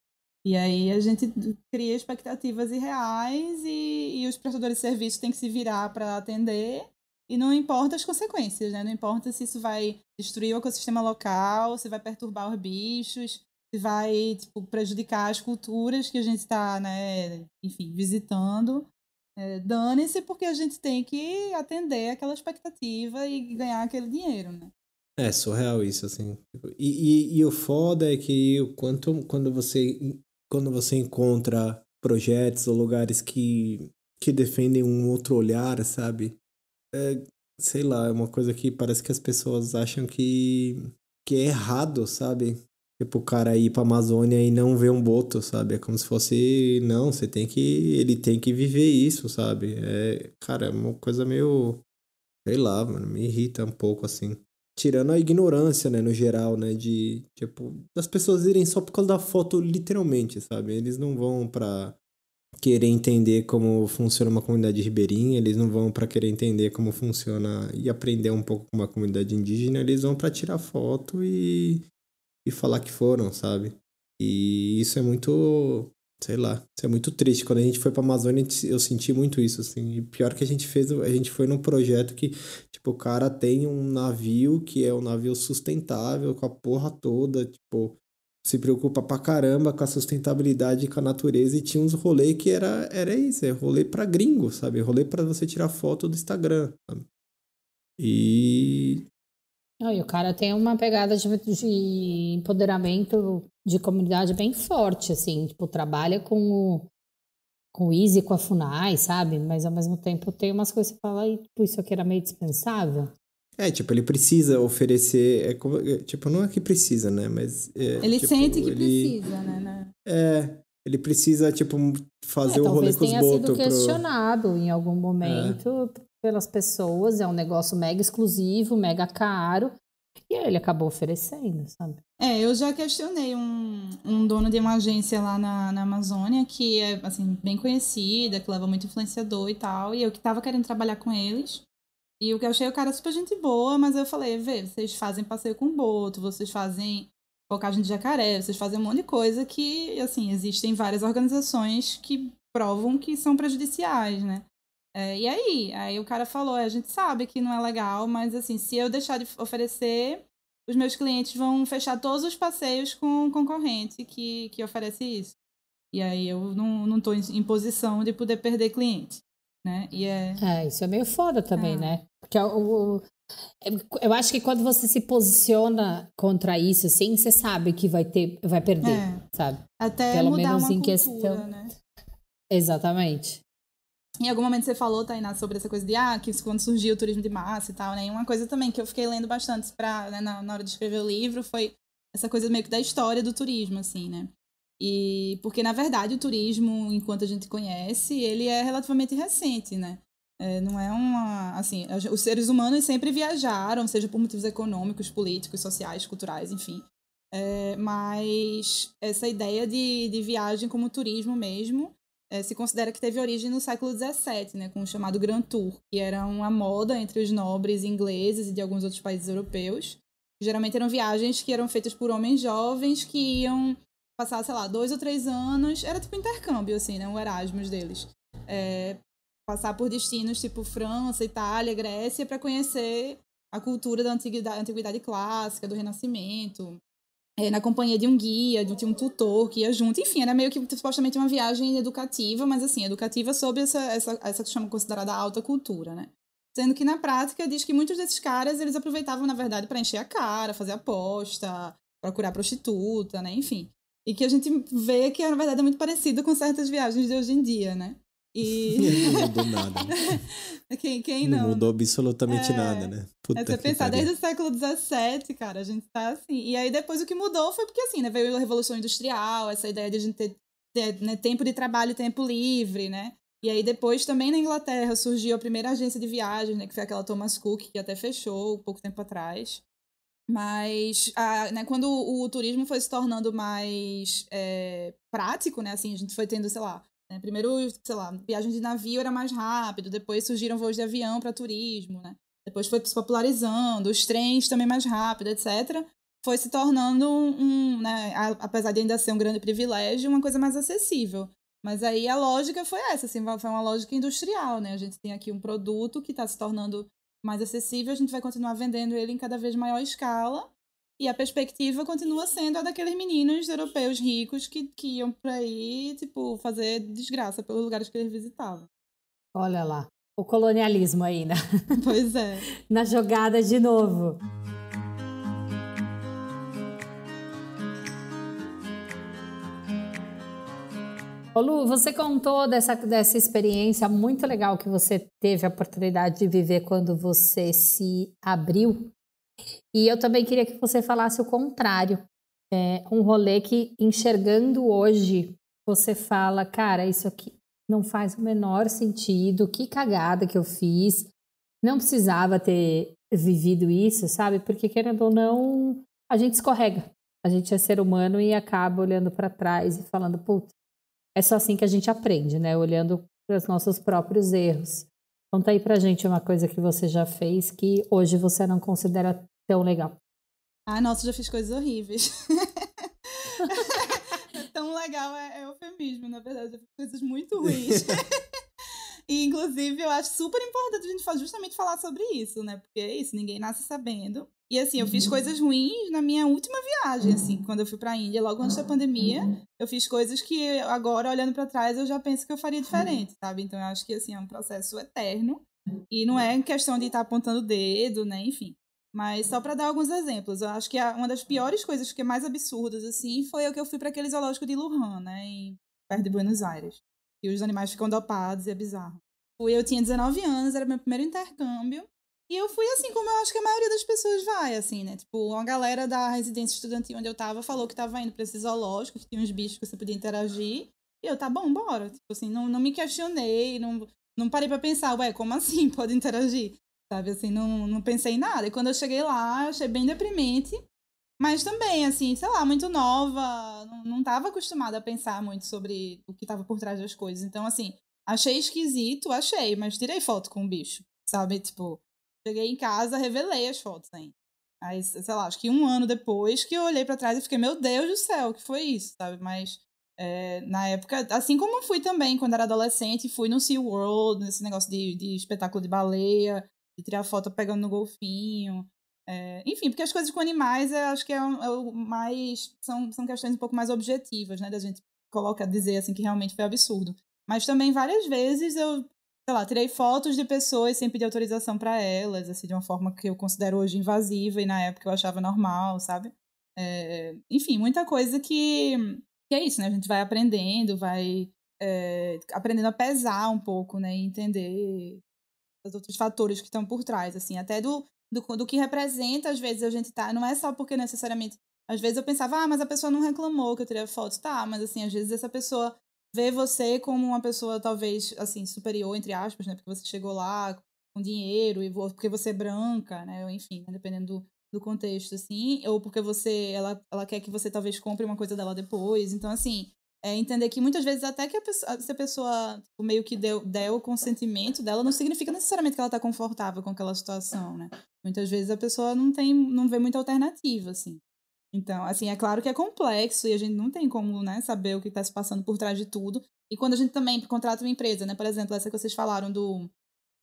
E aí a gente cria expectativas irreais e, e os prestadores de serviços têm que se virar para atender e não importa as consequências, né? Não importa se isso vai destruir o ecossistema local, se vai perturbar os bichos, se vai tipo, prejudicar as culturas que a gente está, né, enfim, visitando. É, Dane-se porque a gente tem que atender aquela expectativa e ganhar aquele dinheiro, né? É surreal isso, assim. E, e, e o foda é que o quanto quando você quando você encontra projetos ou lugares que, que defendem um outro olhar, sabe? É, sei lá, é uma coisa que parece que as pessoas acham que, que é errado, sabe? Tipo, o cara ir pra Amazônia e não ver um boto, sabe? É como se fosse. Não, você tem que. Ele tem que viver isso, sabe? É, cara, é uma coisa meio. Sei lá, mano, me irrita um pouco assim tirando a ignorância, né, no geral, né, de, tipo, das pessoas irem só por causa da foto, literalmente, sabe? Eles não vão pra querer entender como funciona uma comunidade ribeirinha, eles não vão para querer entender como funciona e aprender um pouco com uma comunidade indígena, eles vão para tirar foto e, e falar que foram, sabe? E isso é muito sei lá, isso é muito triste. Quando a gente foi pra Amazônia, eu senti muito isso, assim. E pior que a gente fez, a gente foi num projeto que, tipo, o cara tem um navio que é um navio sustentável, com a porra toda, tipo, se preocupa pra caramba com a sustentabilidade e com a natureza. E tinha uns rolês que era, era isso, é rolê pra gringo, sabe? Rolê pra você tirar foto do Instagram, sabe? E e o cara tem uma pegada de, de, empoderamento de comunidade bem forte, assim, tipo, trabalha com o, com o Easy, com a FUNAI, sabe? Mas ao mesmo tempo tem umas coisas que você fala, tipo, isso aqui era meio dispensável. É, tipo, ele precisa oferecer. É, como, é, tipo, não é que precisa, né? Mas. É, ele tipo, sente que ele, precisa, né, né? É. Ele precisa, tipo, fazer é, o rolê com os botos. Talvez tenha sido questionado pro... em algum momento é. pelas pessoas. É um negócio mega exclusivo, mega caro. E aí ele acabou oferecendo, sabe? É, eu já questionei um, um dono de uma agência lá na, na Amazônia, que é, assim, bem conhecida, que leva muito influenciador e tal, e eu que tava querendo trabalhar com eles. E o que eu achei o cara super gente boa, mas eu falei, vê, vocês fazem passeio com boto, vocês fazem focagem de jacaré, vocês fazem um monte de coisa que, assim, existem várias organizações que provam que são prejudiciais, né? É, e aí? Aí o cara falou: é, a gente sabe que não é legal, mas assim, se eu deixar de oferecer, os meus clientes vão fechar todos os passeios com um concorrente que, que oferece isso. E aí eu não, não tô em posição de poder perder cliente, né? E é... é isso é meio foda também, é. né? Porque o, o, eu acho que quando você se posiciona contra isso, assim, você sabe que vai ter, vai perder, é. sabe? Até Pelo menos em cultura, questão. Né? Exatamente. Em algum momento você falou, Tainá, sobre essa coisa de ah, que quando surgiu o turismo de massa e tal, né? E uma coisa também que eu fiquei lendo bastante pra, né, na, na hora de escrever o livro foi essa coisa meio que da história do turismo, assim, né? E porque, na verdade, o turismo, enquanto a gente conhece, ele é relativamente recente, né? É, não é uma. Assim, os seres humanos sempre viajaram, seja por motivos econômicos, políticos, sociais, culturais, enfim. É, mas essa ideia de, de viagem como turismo mesmo é, se considera que teve origem no século XVII, né, com o chamado Grand Tour, que era uma moda entre os nobres ingleses e de alguns outros países europeus. Geralmente eram viagens que eram feitas por homens jovens que iam passar, sei lá, dois ou três anos. Era tipo intercâmbio, assim, né? O Erasmus deles. É, passar por destinos tipo França, Itália, Grécia, para conhecer a cultura da antiguidade, antiguidade clássica, do Renascimento, é, na companhia de um guia, de um tutor que ia junto. Enfim, era meio que supostamente uma viagem educativa, mas assim, educativa sobre essa, essa, essa que chama considerada alta cultura, né? Sendo que na prática diz que muitos desses caras eles aproveitavam, na verdade, para encher a cara, fazer aposta, procurar prostituta, né? Enfim. E que a gente vê que, na verdade, é muito parecido com certas viagens de hoje em dia, né? E... não mudou nada. Né? quem, quem não? Não mudou absolutamente é... nada, né? Puta é você pensar, desde o século XVII, cara, a gente tá assim. E aí depois o que mudou foi porque, assim, né? Veio a Revolução Industrial, essa ideia de a gente ter, ter né, tempo de trabalho e tempo livre, né? E aí depois também na Inglaterra surgiu a primeira agência de viagens, né? Que foi aquela Thomas Cook, que até fechou pouco tempo atrás. Mas a, né, quando o, o, turismo foi se tornando mais é, prático, né? Assim, a gente foi tendo, sei lá, né, primeiro, sei lá, viagem de navio era mais rápido, depois surgiram voos de avião para turismo, né? Depois foi se popularizando, os trens também mais rápido, etc. Foi se tornando um, né, apesar de ainda ser um grande privilégio, uma coisa mais acessível. Mas aí a lógica foi essa, assim, foi uma lógica industrial, né? A gente tem aqui um produto que está se tornando mais acessível, a gente vai continuar vendendo ele em cada vez maior escala. E a perspectiva continua sendo a daqueles meninos europeus ricos que, que iam por aí, tipo, fazer desgraça pelos lugares que eles visitavam. Olha lá, o colonialismo aí, né? Pois é. Na jogada de novo. Ô Lu, você contou dessa, dessa experiência muito legal que você teve a oportunidade de viver quando você se abriu. E eu também queria que você falasse o contrário. É um rolê que, enxergando hoje, você fala, cara, isso aqui não faz o menor sentido, que cagada que eu fiz, não precisava ter vivido isso, sabe? Porque, querendo ou não, a gente escorrega. A gente é ser humano e acaba olhando para trás e falando, putz, é só assim que a gente aprende, né? Olhando para os nossos próprios erros. Conta aí pra gente uma coisa que você já fez que hoje você não considera tão legal. Ah, nossa, já fiz coisas horríveis. tão legal é, é eufemismo, na verdade. Já fiz coisas muito ruins. e, inclusive, eu acho super importante a gente justamente falar sobre isso, né? Porque é isso, ninguém nasce sabendo. E assim, eu fiz uhum. coisas ruins na minha última viagem, assim, quando eu fui pra Índia, logo antes da pandemia. Eu fiz coisas que agora, olhando para trás, eu já penso que eu faria diferente, sabe? Então eu acho que assim, é um processo eterno. E não é questão de estar tá apontando o dedo, né? Enfim. Mas só para dar alguns exemplos, eu acho que uma das piores coisas que é mais absurdas, assim, foi o que eu fui para aquele zoológico de Lujan, né? Em, perto de Buenos Aires. E os animais ficam dopados e é bizarro. Eu tinha 19 anos, era meu primeiro intercâmbio. E eu fui assim como eu acho que a maioria das pessoas vai, assim, né? Tipo, uma galera da residência estudantil onde eu tava falou que tava indo pra esse zoológico, que tinha uns bichos que você podia interagir. E eu, tá bom, bora. Tipo assim, não, não me questionei, não, não parei pra pensar, ué, como assim pode interagir? Sabe, assim, não, não pensei em nada. E quando eu cheguei lá, eu achei bem deprimente. Mas também, assim, sei lá, muito nova, não, não tava acostumada a pensar muito sobre o que tava por trás das coisas. Então, assim, achei esquisito, achei, mas tirei foto com o bicho, sabe? Tipo, Cheguei em casa, revelei as fotos ainda. Aí, sei lá, acho que um ano depois que eu olhei para trás e fiquei, meu Deus do céu, o que foi isso, sabe? Mas é, na época, assim como fui também quando era adolescente, fui no SeaWorld, nesse negócio de, de espetáculo de baleia, de tirar foto pegando no golfinho. É, enfim, porque as coisas com animais, eu acho que é, é, o mais. São, são questões um pouco mais objetivas, né? Da gente coloca dizer assim que realmente foi absurdo. Mas também várias vezes eu, sei lá, tirei fotos de pessoas sem pedir autorização para elas, assim, de uma forma que eu considero hoje invasiva e na época eu achava normal, sabe? É, enfim, muita coisa que, que é isso, né? A gente vai aprendendo, vai é, aprendendo a pesar um pouco, né? E entender os outros fatores que estão por trás, assim, até do, do, do que representa, às vezes, a gente tá. Não é só porque necessariamente. Às vezes eu pensava, ah, mas a pessoa não reclamou que eu tirei foto. Tá, mas assim, às vezes essa pessoa vê você como uma pessoa, talvez, assim, superior, entre aspas, né? Porque você chegou lá com dinheiro, e porque você é branca, né? Enfim, né? dependendo do, do contexto, assim. Ou porque você. Ela, ela quer que você talvez compre uma coisa dela depois. Então, assim, é entender que muitas vezes até que a pessoa, se a pessoa meio que deu, deu o consentimento dela, não significa necessariamente que ela está confortável com aquela situação, né? Muitas vezes a pessoa não tem, não vê muita alternativa, assim. Então, assim, é claro que é complexo e a gente não tem como, né, saber o que está se passando por trás de tudo. E quando a gente também contrata uma empresa, né, por exemplo, essa que vocês falaram do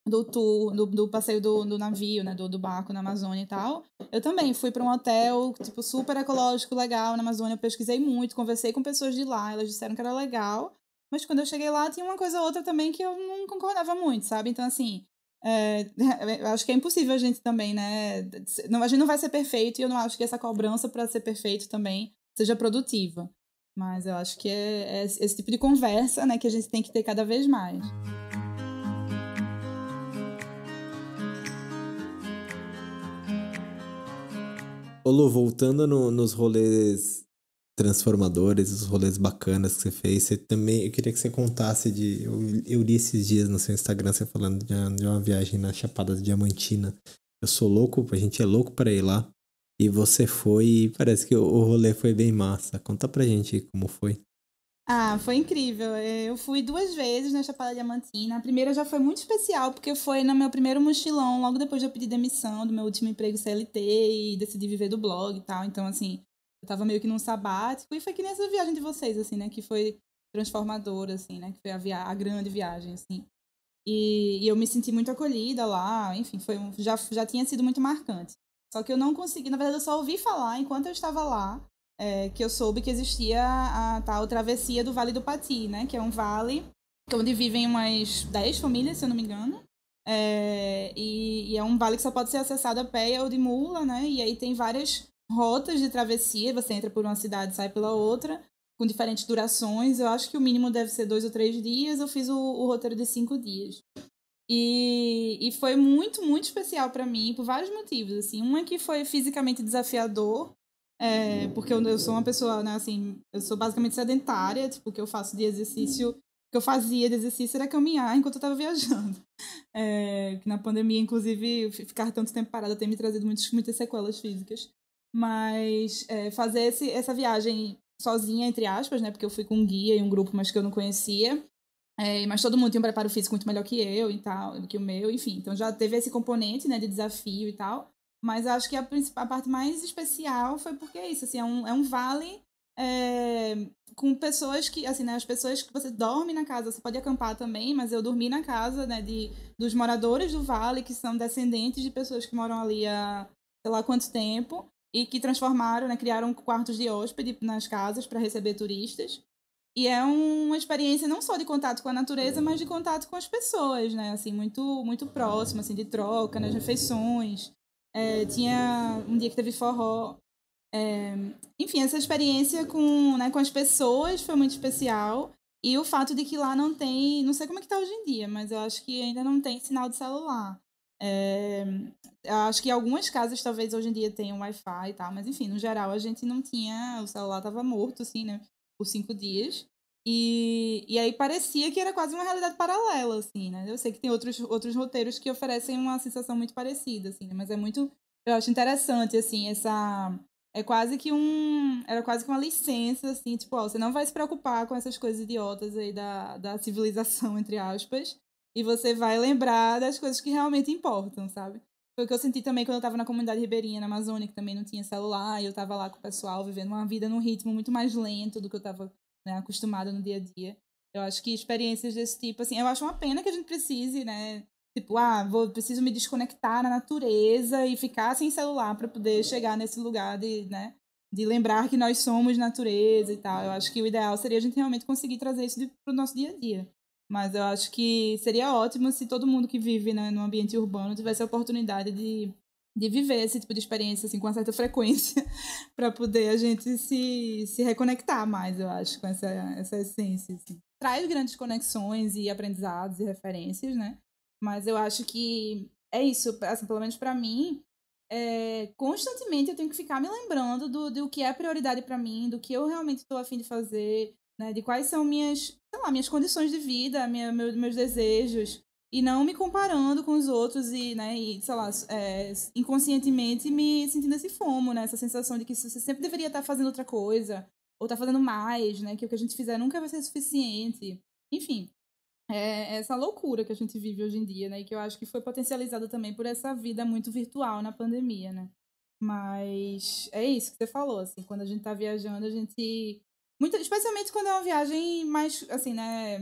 do tour, do, do passeio do, do navio, né, do, do barco na Amazônia e tal. Eu também fui para um hotel, tipo, super ecológico, legal na Amazônia. Eu pesquisei muito, conversei com pessoas de lá, elas disseram que era legal. Mas quando eu cheguei lá, tinha uma coisa ou outra também que eu não concordava muito, sabe? Então, assim, é, eu acho que é impossível a gente também, né? Não, a gente não vai ser perfeito e eu não acho que essa cobrança para ser perfeito também seja produtiva. Mas eu acho que é, é esse tipo de conversa, né, que a gente tem que ter cada vez mais. Ô voltando no, nos rolês transformadores, os rolês bacanas que você fez, você também, eu queria que você contasse de, eu, eu li esses dias no seu Instagram você falando de uma, de uma viagem na Chapada Diamantina. Eu sou louco, a gente é louco para ir lá. E você foi e parece que o, o rolê foi bem massa. Conta pra gente como foi. Ah, foi incrível. Eu fui duas vezes na Chapada Diamantina. A primeira já foi muito especial, porque foi no meu primeiro mochilão, logo depois de eu pedir demissão do meu último emprego CLT e decidi viver do blog e tal. Então, assim, eu tava meio que num sabático. E foi que nessa viagem de vocês, assim, né? Que foi transformadora, assim, né? Que foi a, via a grande viagem, assim. E, e, eu me senti muito acolhida lá. Enfim, foi um, já, já tinha sido muito marcante. Só que eu não consegui, na verdade, eu só ouvi falar enquanto eu estava lá é, que eu soube que existia a tal travessia do Vale do Pati, né? Que é um vale onde vivem umas 10 famílias, se eu não me engano. É, e, e, é um vale que só pode ser acessado a pé ou de mula, né? E aí tem várias rotas de travessia, você entra por uma cidade e sai pela outra, com diferentes durações. Eu acho que o mínimo deve ser dois ou três dias. Eu fiz o, o roteiro de cinco dias. E, e foi muito, muito especial para mim, por vários motivos. Assim. Um é que foi fisicamente desafiador, é, porque eu, eu, sou uma pessoa, né, assim, eu sou basicamente sedentária, tipo, o que eu faço de exercício, o que eu fazia de exercício era caminhar enquanto eu estava viajando. É, que na pandemia, inclusive, ficar tanto tempo parada tem me trazido muitas, muitas sequelas físicas. Mas é, fazer esse, essa viagem sozinha, entre aspas, né, porque eu fui com um guia e um grupo, mas que eu não conhecia, é, mas todo mundo tinha um preparo físico muito melhor que eu e tal, que o meu, enfim. Então já teve esse componente, né, de desafio e tal. Mas acho que a, a parte mais especial foi porque é isso, assim, é um, é um vale é, com pessoas que, assim, né, as pessoas que você dorme na casa, você pode acampar também, mas eu dormi na casa, né, de, dos moradores do vale, que são descendentes de pessoas que moram ali há, sei lá quanto tempo, e que transformaram, né, criaram quartos de hóspede nas casas para receber turistas. E é uma experiência não só de contato com a natureza, mas de contato com as pessoas, né, assim, muito, muito próximo, assim, de troca nas refeições. É, tinha um dia que teve forró. É, enfim, essa experiência com, né, com as pessoas foi muito especial. E o fato de que lá não tem. Não sei como é que tá hoje em dia, mas eu acho que ainda não tem sinal de celular. É, acho que algumas casas talvez hoje em dia tenham Wi-Fi e tal, mas enfim, no geral a gente não tinha. O celular tava morto, assim, né? Por cinco dias. E, e aí parecia que era quase uma realidade paralela, assim, né? Eu sei que tem outros, outros roteiros que oferecem uma sensação muito parecida, assim, né? Mas é muito... Eu acho interessante, assim, essa... É quase que um... Era quase que uma licença, assim, tipo, ó, você não vai se preocupar com essas coisas idiotas aí da, da civilização, entre aspas, e você vai lembrar das coisas que realmente importam, sabe? Foi o que eu senti também quando eu tava na comunidade ribeirinha, na Amazônia, que também não tinha celular, e eu tava lá com o pessoal, vivendo uma vida num ritmo muito mais lento do que eu tava né, acostumada no dia a dia. Eu acho que experiências desse tipo, assim, eu acho uma pena que a gente precise, né, Tipo, ah, vou, preciso me desconectar na natureza e ficar sem celular para poder chegar nesse lugar de, né, de lembrar que nós somos natureza e tal. Eu acho que o ideal seria a gente realmente conseguir trazer isso para o nosso dia a dia. Mas eu acho que seria ótimo se todo mundo que vive né, no ambiente urbano tivesse a oportunidade de, de viver esse tipo de experiência assim, com uma certa frequência, para poder a gente se, se reconectar mais, eu acho, com essa, essa essência. Assim. Traz grandes conexões e aprendizados e referências, né? Mas eu acho que é isso, assim, pelo menos para mim, é, constantemente eu tenho que ficar me lembrando do, do que é prioridade para mim, do que eu realmente estou afim de fazer, né, de quais são minhas, sei lá, minhas condições de vida, minha, meu, meus desejos, e não me comparando com os outros e, né, e, sei lá, é, inconscientemente me sentindo esse fomo, né, essa sensação de que você sempre deveria estar fazendo outra coisa, ou estar fazendo mais, né, que o que a gente fizer nunca vai ser suficiente. Enfim, é essa loucura que a gente vive hoje em dia, né? E que eu acho que foi potencializada também por essa vida muito virtual na pandemia, né? Mas é isso que você falou, assim, quando a gente tá viajando, a gente. Muito, especialmente quando é uma viagem mais, assim, né?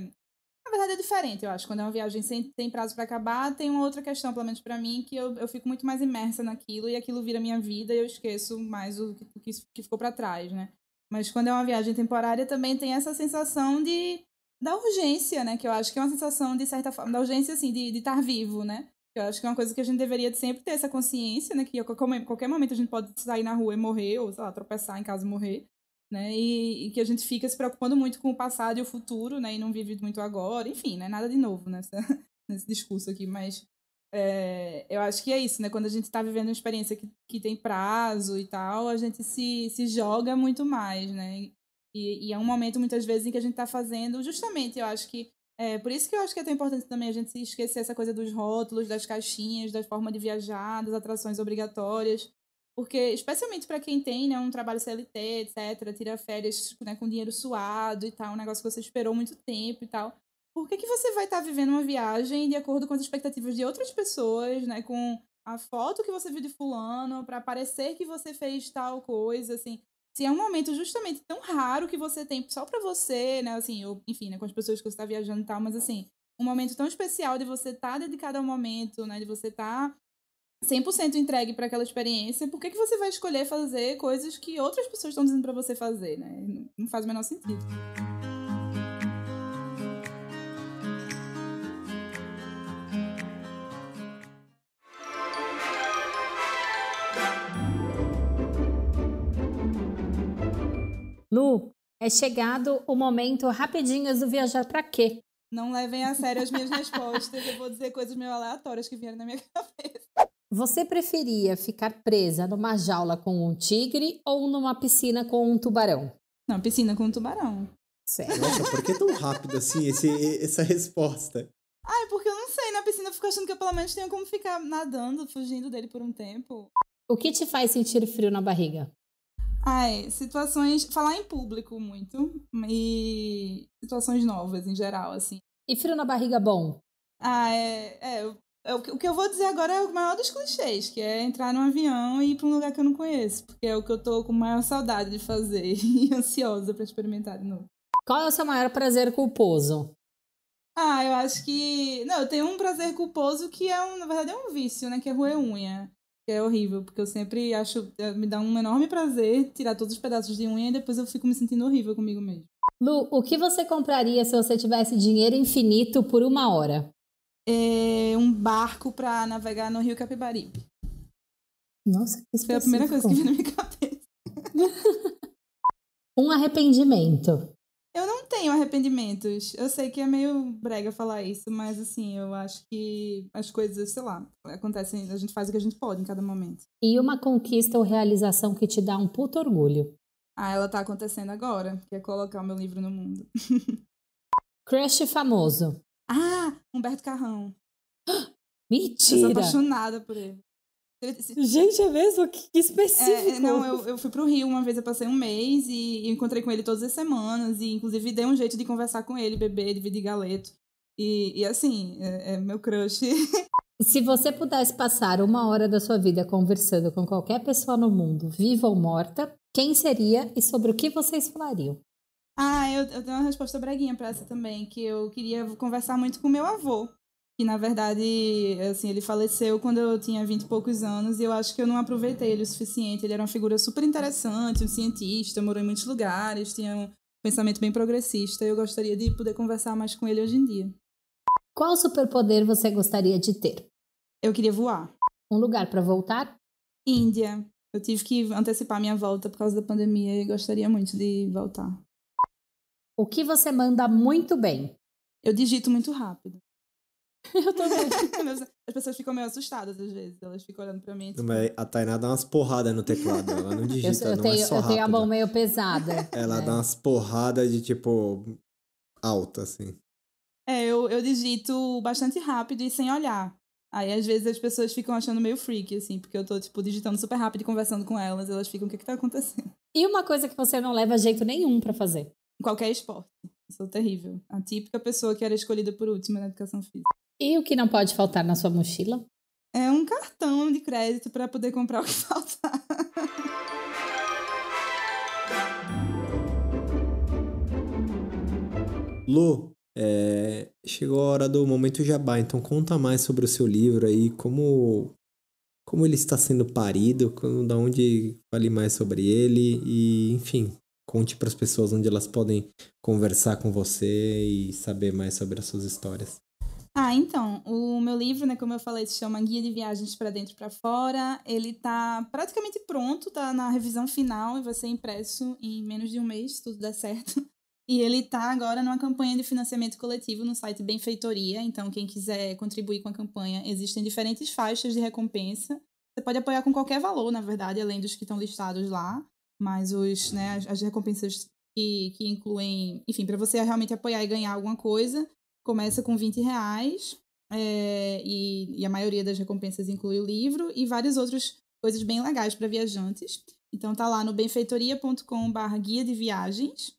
Na verdade é diferente, eu acho. Quando é uma viagem sem tem prazo para acabar, tem uma outra questão, pelo menos para mim, que eu, eu fico muito mais imersa naquilo e aquilo vira minha vida e eu esqueço mais o que, que ficou para trás, né? Mas quando é uma viagem temporária, também tem essa sensação de da urgência, né? Que eu acho que é uma sensação, de certa forma, da urgência, assim, de, de estar vivo, né? Eu acho que é uma coisa que a gente deveria sempre ter essa consciência, né? Que a qualquer momento a gente pode sair na rua e morrer, ou, sei lá, tropeçar em casa e morrer, né? E, e, que a gente fica se preocupando muito com o passado e o futuro, né? E não vive muito agora, enfim, né? Nada de novo nessa, nesse discurso aqui, mas é, eu acho que é isso, né? Quando a gente está vivendo uma experiência que, que tem prazo e tal, a gente se, se joga muito mais, né? E, e, é um momento, muitas vezes, em que a gente está fazendo, justamente, eu acho que. É, por isso que eu acho que é tão importante também a gente se esquecer essa coisa dos rótulos, das caixinhas, da forma de viajar, das atrações obrigatórias. Porque, especialmente para quem tem né, um trabalho CLT, etc., tira férias né, com dinheiro suado e tal, um negócio que você esperou muito tempo e tal. Por que, que você vai estar tá vivendo uma viagem de acordo com as expectativas de outras pessoas, né? Com a foto que você viu de fulano, para parecer que você fez tal coisa, assim se é um momento justamente tão raro que você tem só para você, né, assim, ou, enfim, né, com as pessoas que você tá viajando e tal, mas assim, um momento tão especial de você estar tá dedicado ao momento, né, de você estar tá 100% entregue para aquela experiência, por que, que você vai escolher fazer coisas que outras pessoas estão dizendo para você fazer, né? Não faz o menor sentido. Lu, é chegado o momento rapidinhas do viajar para quê? Não levem a sério as minhas respostas, eu vou dizer coisas meio aleatórias que vieram na minha cabeça. Você preferia ficar presa numa jaula com um tigre ou numa piscina com um tubarão? Não, piscina com um tubarão. Certo. Nossa, por que tão rápido assim esse, essa resposta? Ai, porque eu não sei, na piscina eu fico achando que eu pelo menos tenho como ficar nadando, fugindo dele por um tempo. O que te faz sentir frio na barriga? Ai, situações. Falar em público muito. E situações novas em geral, assim. E frio na barriga bom? Ah, é. é, é o que eu vou dizer agora é o maior dos clichês, que é entrar num avião e ir pra um lugar que eu não conheço. Porque é o que eu tô com maior saudade de fazer e ansiosa para experimentar de novo. Qual é o seu maior prazer culposo? Ah, eu acho que. Não, eu tenho um prazer culposo que é um, na verdade, é um vício, né? Que é roer unha que é horrível, porque eu sempre acho, eh, me dá um enorme prazer tirar todos os pedaços de unha e depois eu fico me sentindo horrível comigo mesmo. Lu, o que você compraria se você tivesse dinheiro infinito por uma hora? É um barco para navegar no Rio Capibaribe. Nossa, que Foi a primeira coisa que veio na minha cabeça. um arrependimento. Eu não tenho arrependimentos. Eu sei que é meio brega falar isso, mas assim, eu acho que as coisas, sei lá, acontecem, a gente faz o que a gente pode em cada momento. E uma conquista ou realização que te dá um puto orgulho? Ah, ela tá acontecendo agora, que é colocar o meu livro no mundo. Crush famoso. Ah, Humberto Carrão. Mentira! Eu sou apaixonada por ele. Gente, é mesmo? Que específico! É, não, eu, eu fui pro Rio uma vez, eu passei um mês e, e encontrei com ele todas as semanas. E inclusive dei um jeito de conversar com ele, beber, dividir galeto. E, e assim, é, é meu crush. Se você pudesse passar uma hora da sua vida conversando com qualquer pessoa no mundo, viva ou morta, quem seria e sobre o que vocês falariam? Ah, eu, eu tenho uma resposta breguinha para essa também, que eu queria conversar muito com meu avô. que na verdade, assim, ele faleceu quando eu tinha vinte e poucos anos e eu acho que eu não aproveitei ele o suficiente. Ele era uma figura super interessante, um cientista, morou em muitos lugares, tinha um pensamento bem progressista. Eu gostaria de poder conversar mais com ele hoje em dia. Qual superpoder você gostaria de ter? Eu queria voar. Um lugar para voltar? Índia. Eu tive que antecipar minha volta por causa da pandemia e gostaria muito de voltar. O que você manda muito bem? Eu digito muito rápido. Eu também. As pessoas ficam meio assustadas às vezes. Elas ficam olhando pra mim. Tipo... Mas a Tainá dá umas porradas no teclado. Ela não digita, eu, eu não tenho, é só Eu tenho a rápido. mão meio pesada. Ela é. dá umas porradas de tipo alta, assim. É, eu, eu digito bastante rápido e sem olhar. Aí, às vezes, as pessoas ficam achando meio freak, assim, porque eu tô, tipo, digitando super rápido e conversando com elas. Elas ficam, o que que tá acontecendo? E uma coisa que você não leva jeito nenhum para fazer? Em qualquer esporte. Eu sou terrível. A típica pessoa que era escolhida por última na educação física. E o que não pode faltar na sua mochila? É um cartão de crédito para poder comprar o que faltar. Lu, é, chegou a hora do momento jabá, então conta mais sobre o seu livro aí, como, como ele está sendo parido, como, da onde fale mais sobre ele e, enfim, conte para as pessoas onde elas podem conversar com você e saber mais sobre as suas histórias. Ah, então, o meu livro, né, como eu falei, se chama Guia de Viagens para Dentro e para Fora. Ele tá praticamente pronto, tá na revisão final e vai ser impresso em menos de um mês, se tudo der certo. E ele tá agora numa campanha de financiamento coletivo no site Benfeitoria. Então, quem quiser contribuir com a campanha, existem diferentes faixas de recompensa. Você pode apoiar com qualquer valor, na verdade, além dos que estão listados lá. Mas os, né, as, as recompensas que, que incluem, enfim, para você realmente apoiar e ganhar alguma coisa, começa com 20 reais. É, e, e a maioria das recompensas inclui o livro e várias outras coisas bem legais para viajantes. Então tá lá no benfeitoria.com.br guia de viagens.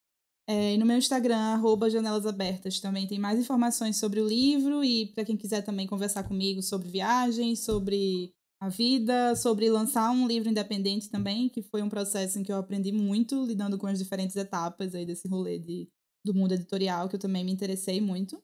É, e no meu Instagram, arroba Janelas Abertas, também tem mais informações sobre o livro e para quem quiser também conversar comigo sobre viagens, sobre a vida, sobre lançar um livro independente também, que foi um processo em que eu aprendi muito lidando com as diferentes etapas aí desse rolê de, do mundo editorial, que eu também me interessei muito.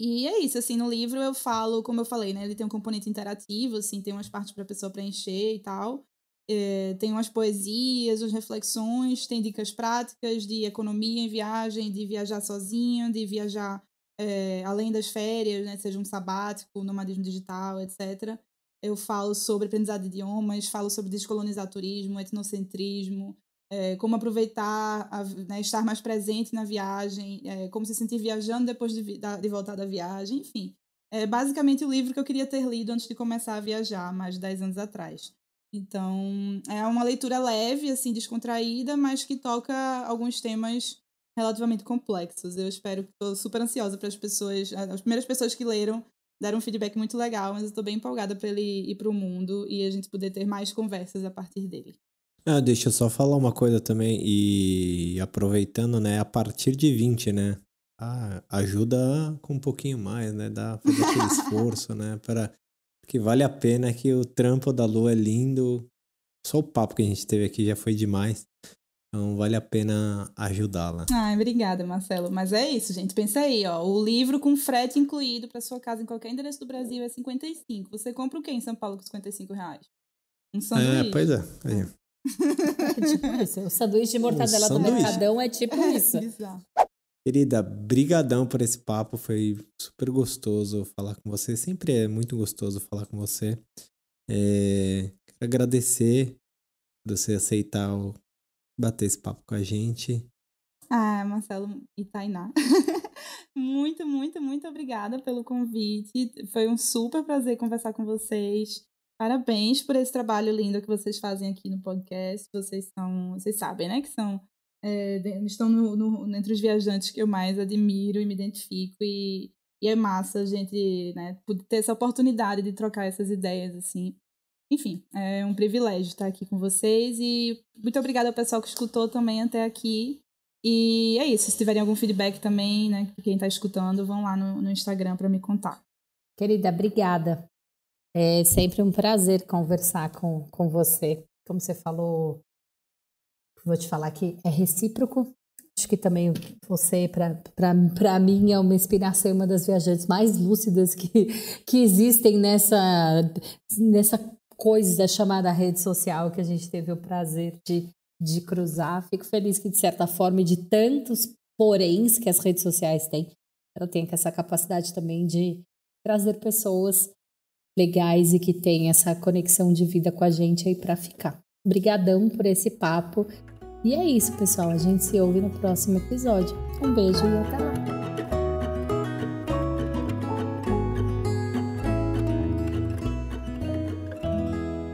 E é isso, assim, no livro eu falo, como eu falei, né, ele tem um componente interativo, assim, tem umas partes para a pessoa preencher e tal. É, tem umas poesias, umas reflexões, tem dicas práticas de economia em viagem, de viajar sozinho, de viajar é, além das férias, né, seja um sabático, nomadismo digital, etc. Eu falo sobre aprendizado de idiomas, falo sobre descolonizar turismo, etnocentrismo, é, como aproveitar, a, né, estar mais presente na viagem, é, como se sentir viajando depois de, de voltar da viagem, enfim. É basicamente o livro que eu queria ter lido antes de começar a viajar, mais de 10 anos atrás. Então, é uma leitura leve, assim, descontraída, mas que toca alguns temas relativamente complexos. Eu espero que estou super ansiosa para as pessoas, as primeiras pessoas que leram deram um feedback muito legal, mas eu estou bem empolgada para ele ir para o mundo e a gente poder ter mais conversas a partir dele. Ah, deixa eu só falar uma coisa também e aproveitando, né, a partir de 20, né, ah, ajuda com um pouquinho mais, né, dá fazer aquele esforço, né, para que vale a pena que o trampo da Lu é lindo. Só o papo que a gente teve aqui já foi demais. Então vale a pena ajudá-la. Ah, obrigada, Marcelo. Mas é isso, gente. Pensa aí, ó. O livro com frete incluído para sua casa em qualquer endereço do Brasil é 55. Você compra o quê em São Paulo com 55 reais? Um sanduíche. É, pois é. Aí. É tipo isso. O sanduíche de mortadela do sanduíche. Mercadão é tipo isso. Bizarro. Querida, brigadão por esse papo, foi super gostoso falar com você, sempre é muito gostoso falar com você. É, quero agradecer por você aceitar o, bater esse papo com a gente. Ah, Marcelo e Tainá. muito, muito, muito obrigada pelo convite. Foi um super prazer conversar com vocês. Parabéns por esse trabalho lindo que vocês fazem aqui no podcast. Vocês são, vocês sabem, né, que são é, estão no, no, entre os viajantes que eu mais admiro e me identifico e, e é massa a gente né, ter essa oportunidade de trocar essas ideias assim. Enfim, é um privilégio estar aqui com vocês e muito obrigada ao pessoal que escutou também até aqui. E é isso, se tiverem algum feedback também, né, quem está escutando, vão lá no, no Instagram para me contar. Querida, obrigada. É sempre um prazer conversar com, com você. Como você falou, vou te falar que é recíproco. Acho que também você, para mim, é uma inspiração, uma das viajantes mais lúcidas que, que existem nessa, nessa coisa chamada rede social que a gente teve o prazer de, de cruzar. Fico feliz que, de certa forma, de tantos poréns que as redes sociais têm, ela tem essa capacidade também de trazer pessoas legais e que têm essa conexão de vida com a gente aí para ficar. Obrigadão por esse papo. E é isso, pessoal. A gente se ouve no próximo episódio. Um beijo e até lá.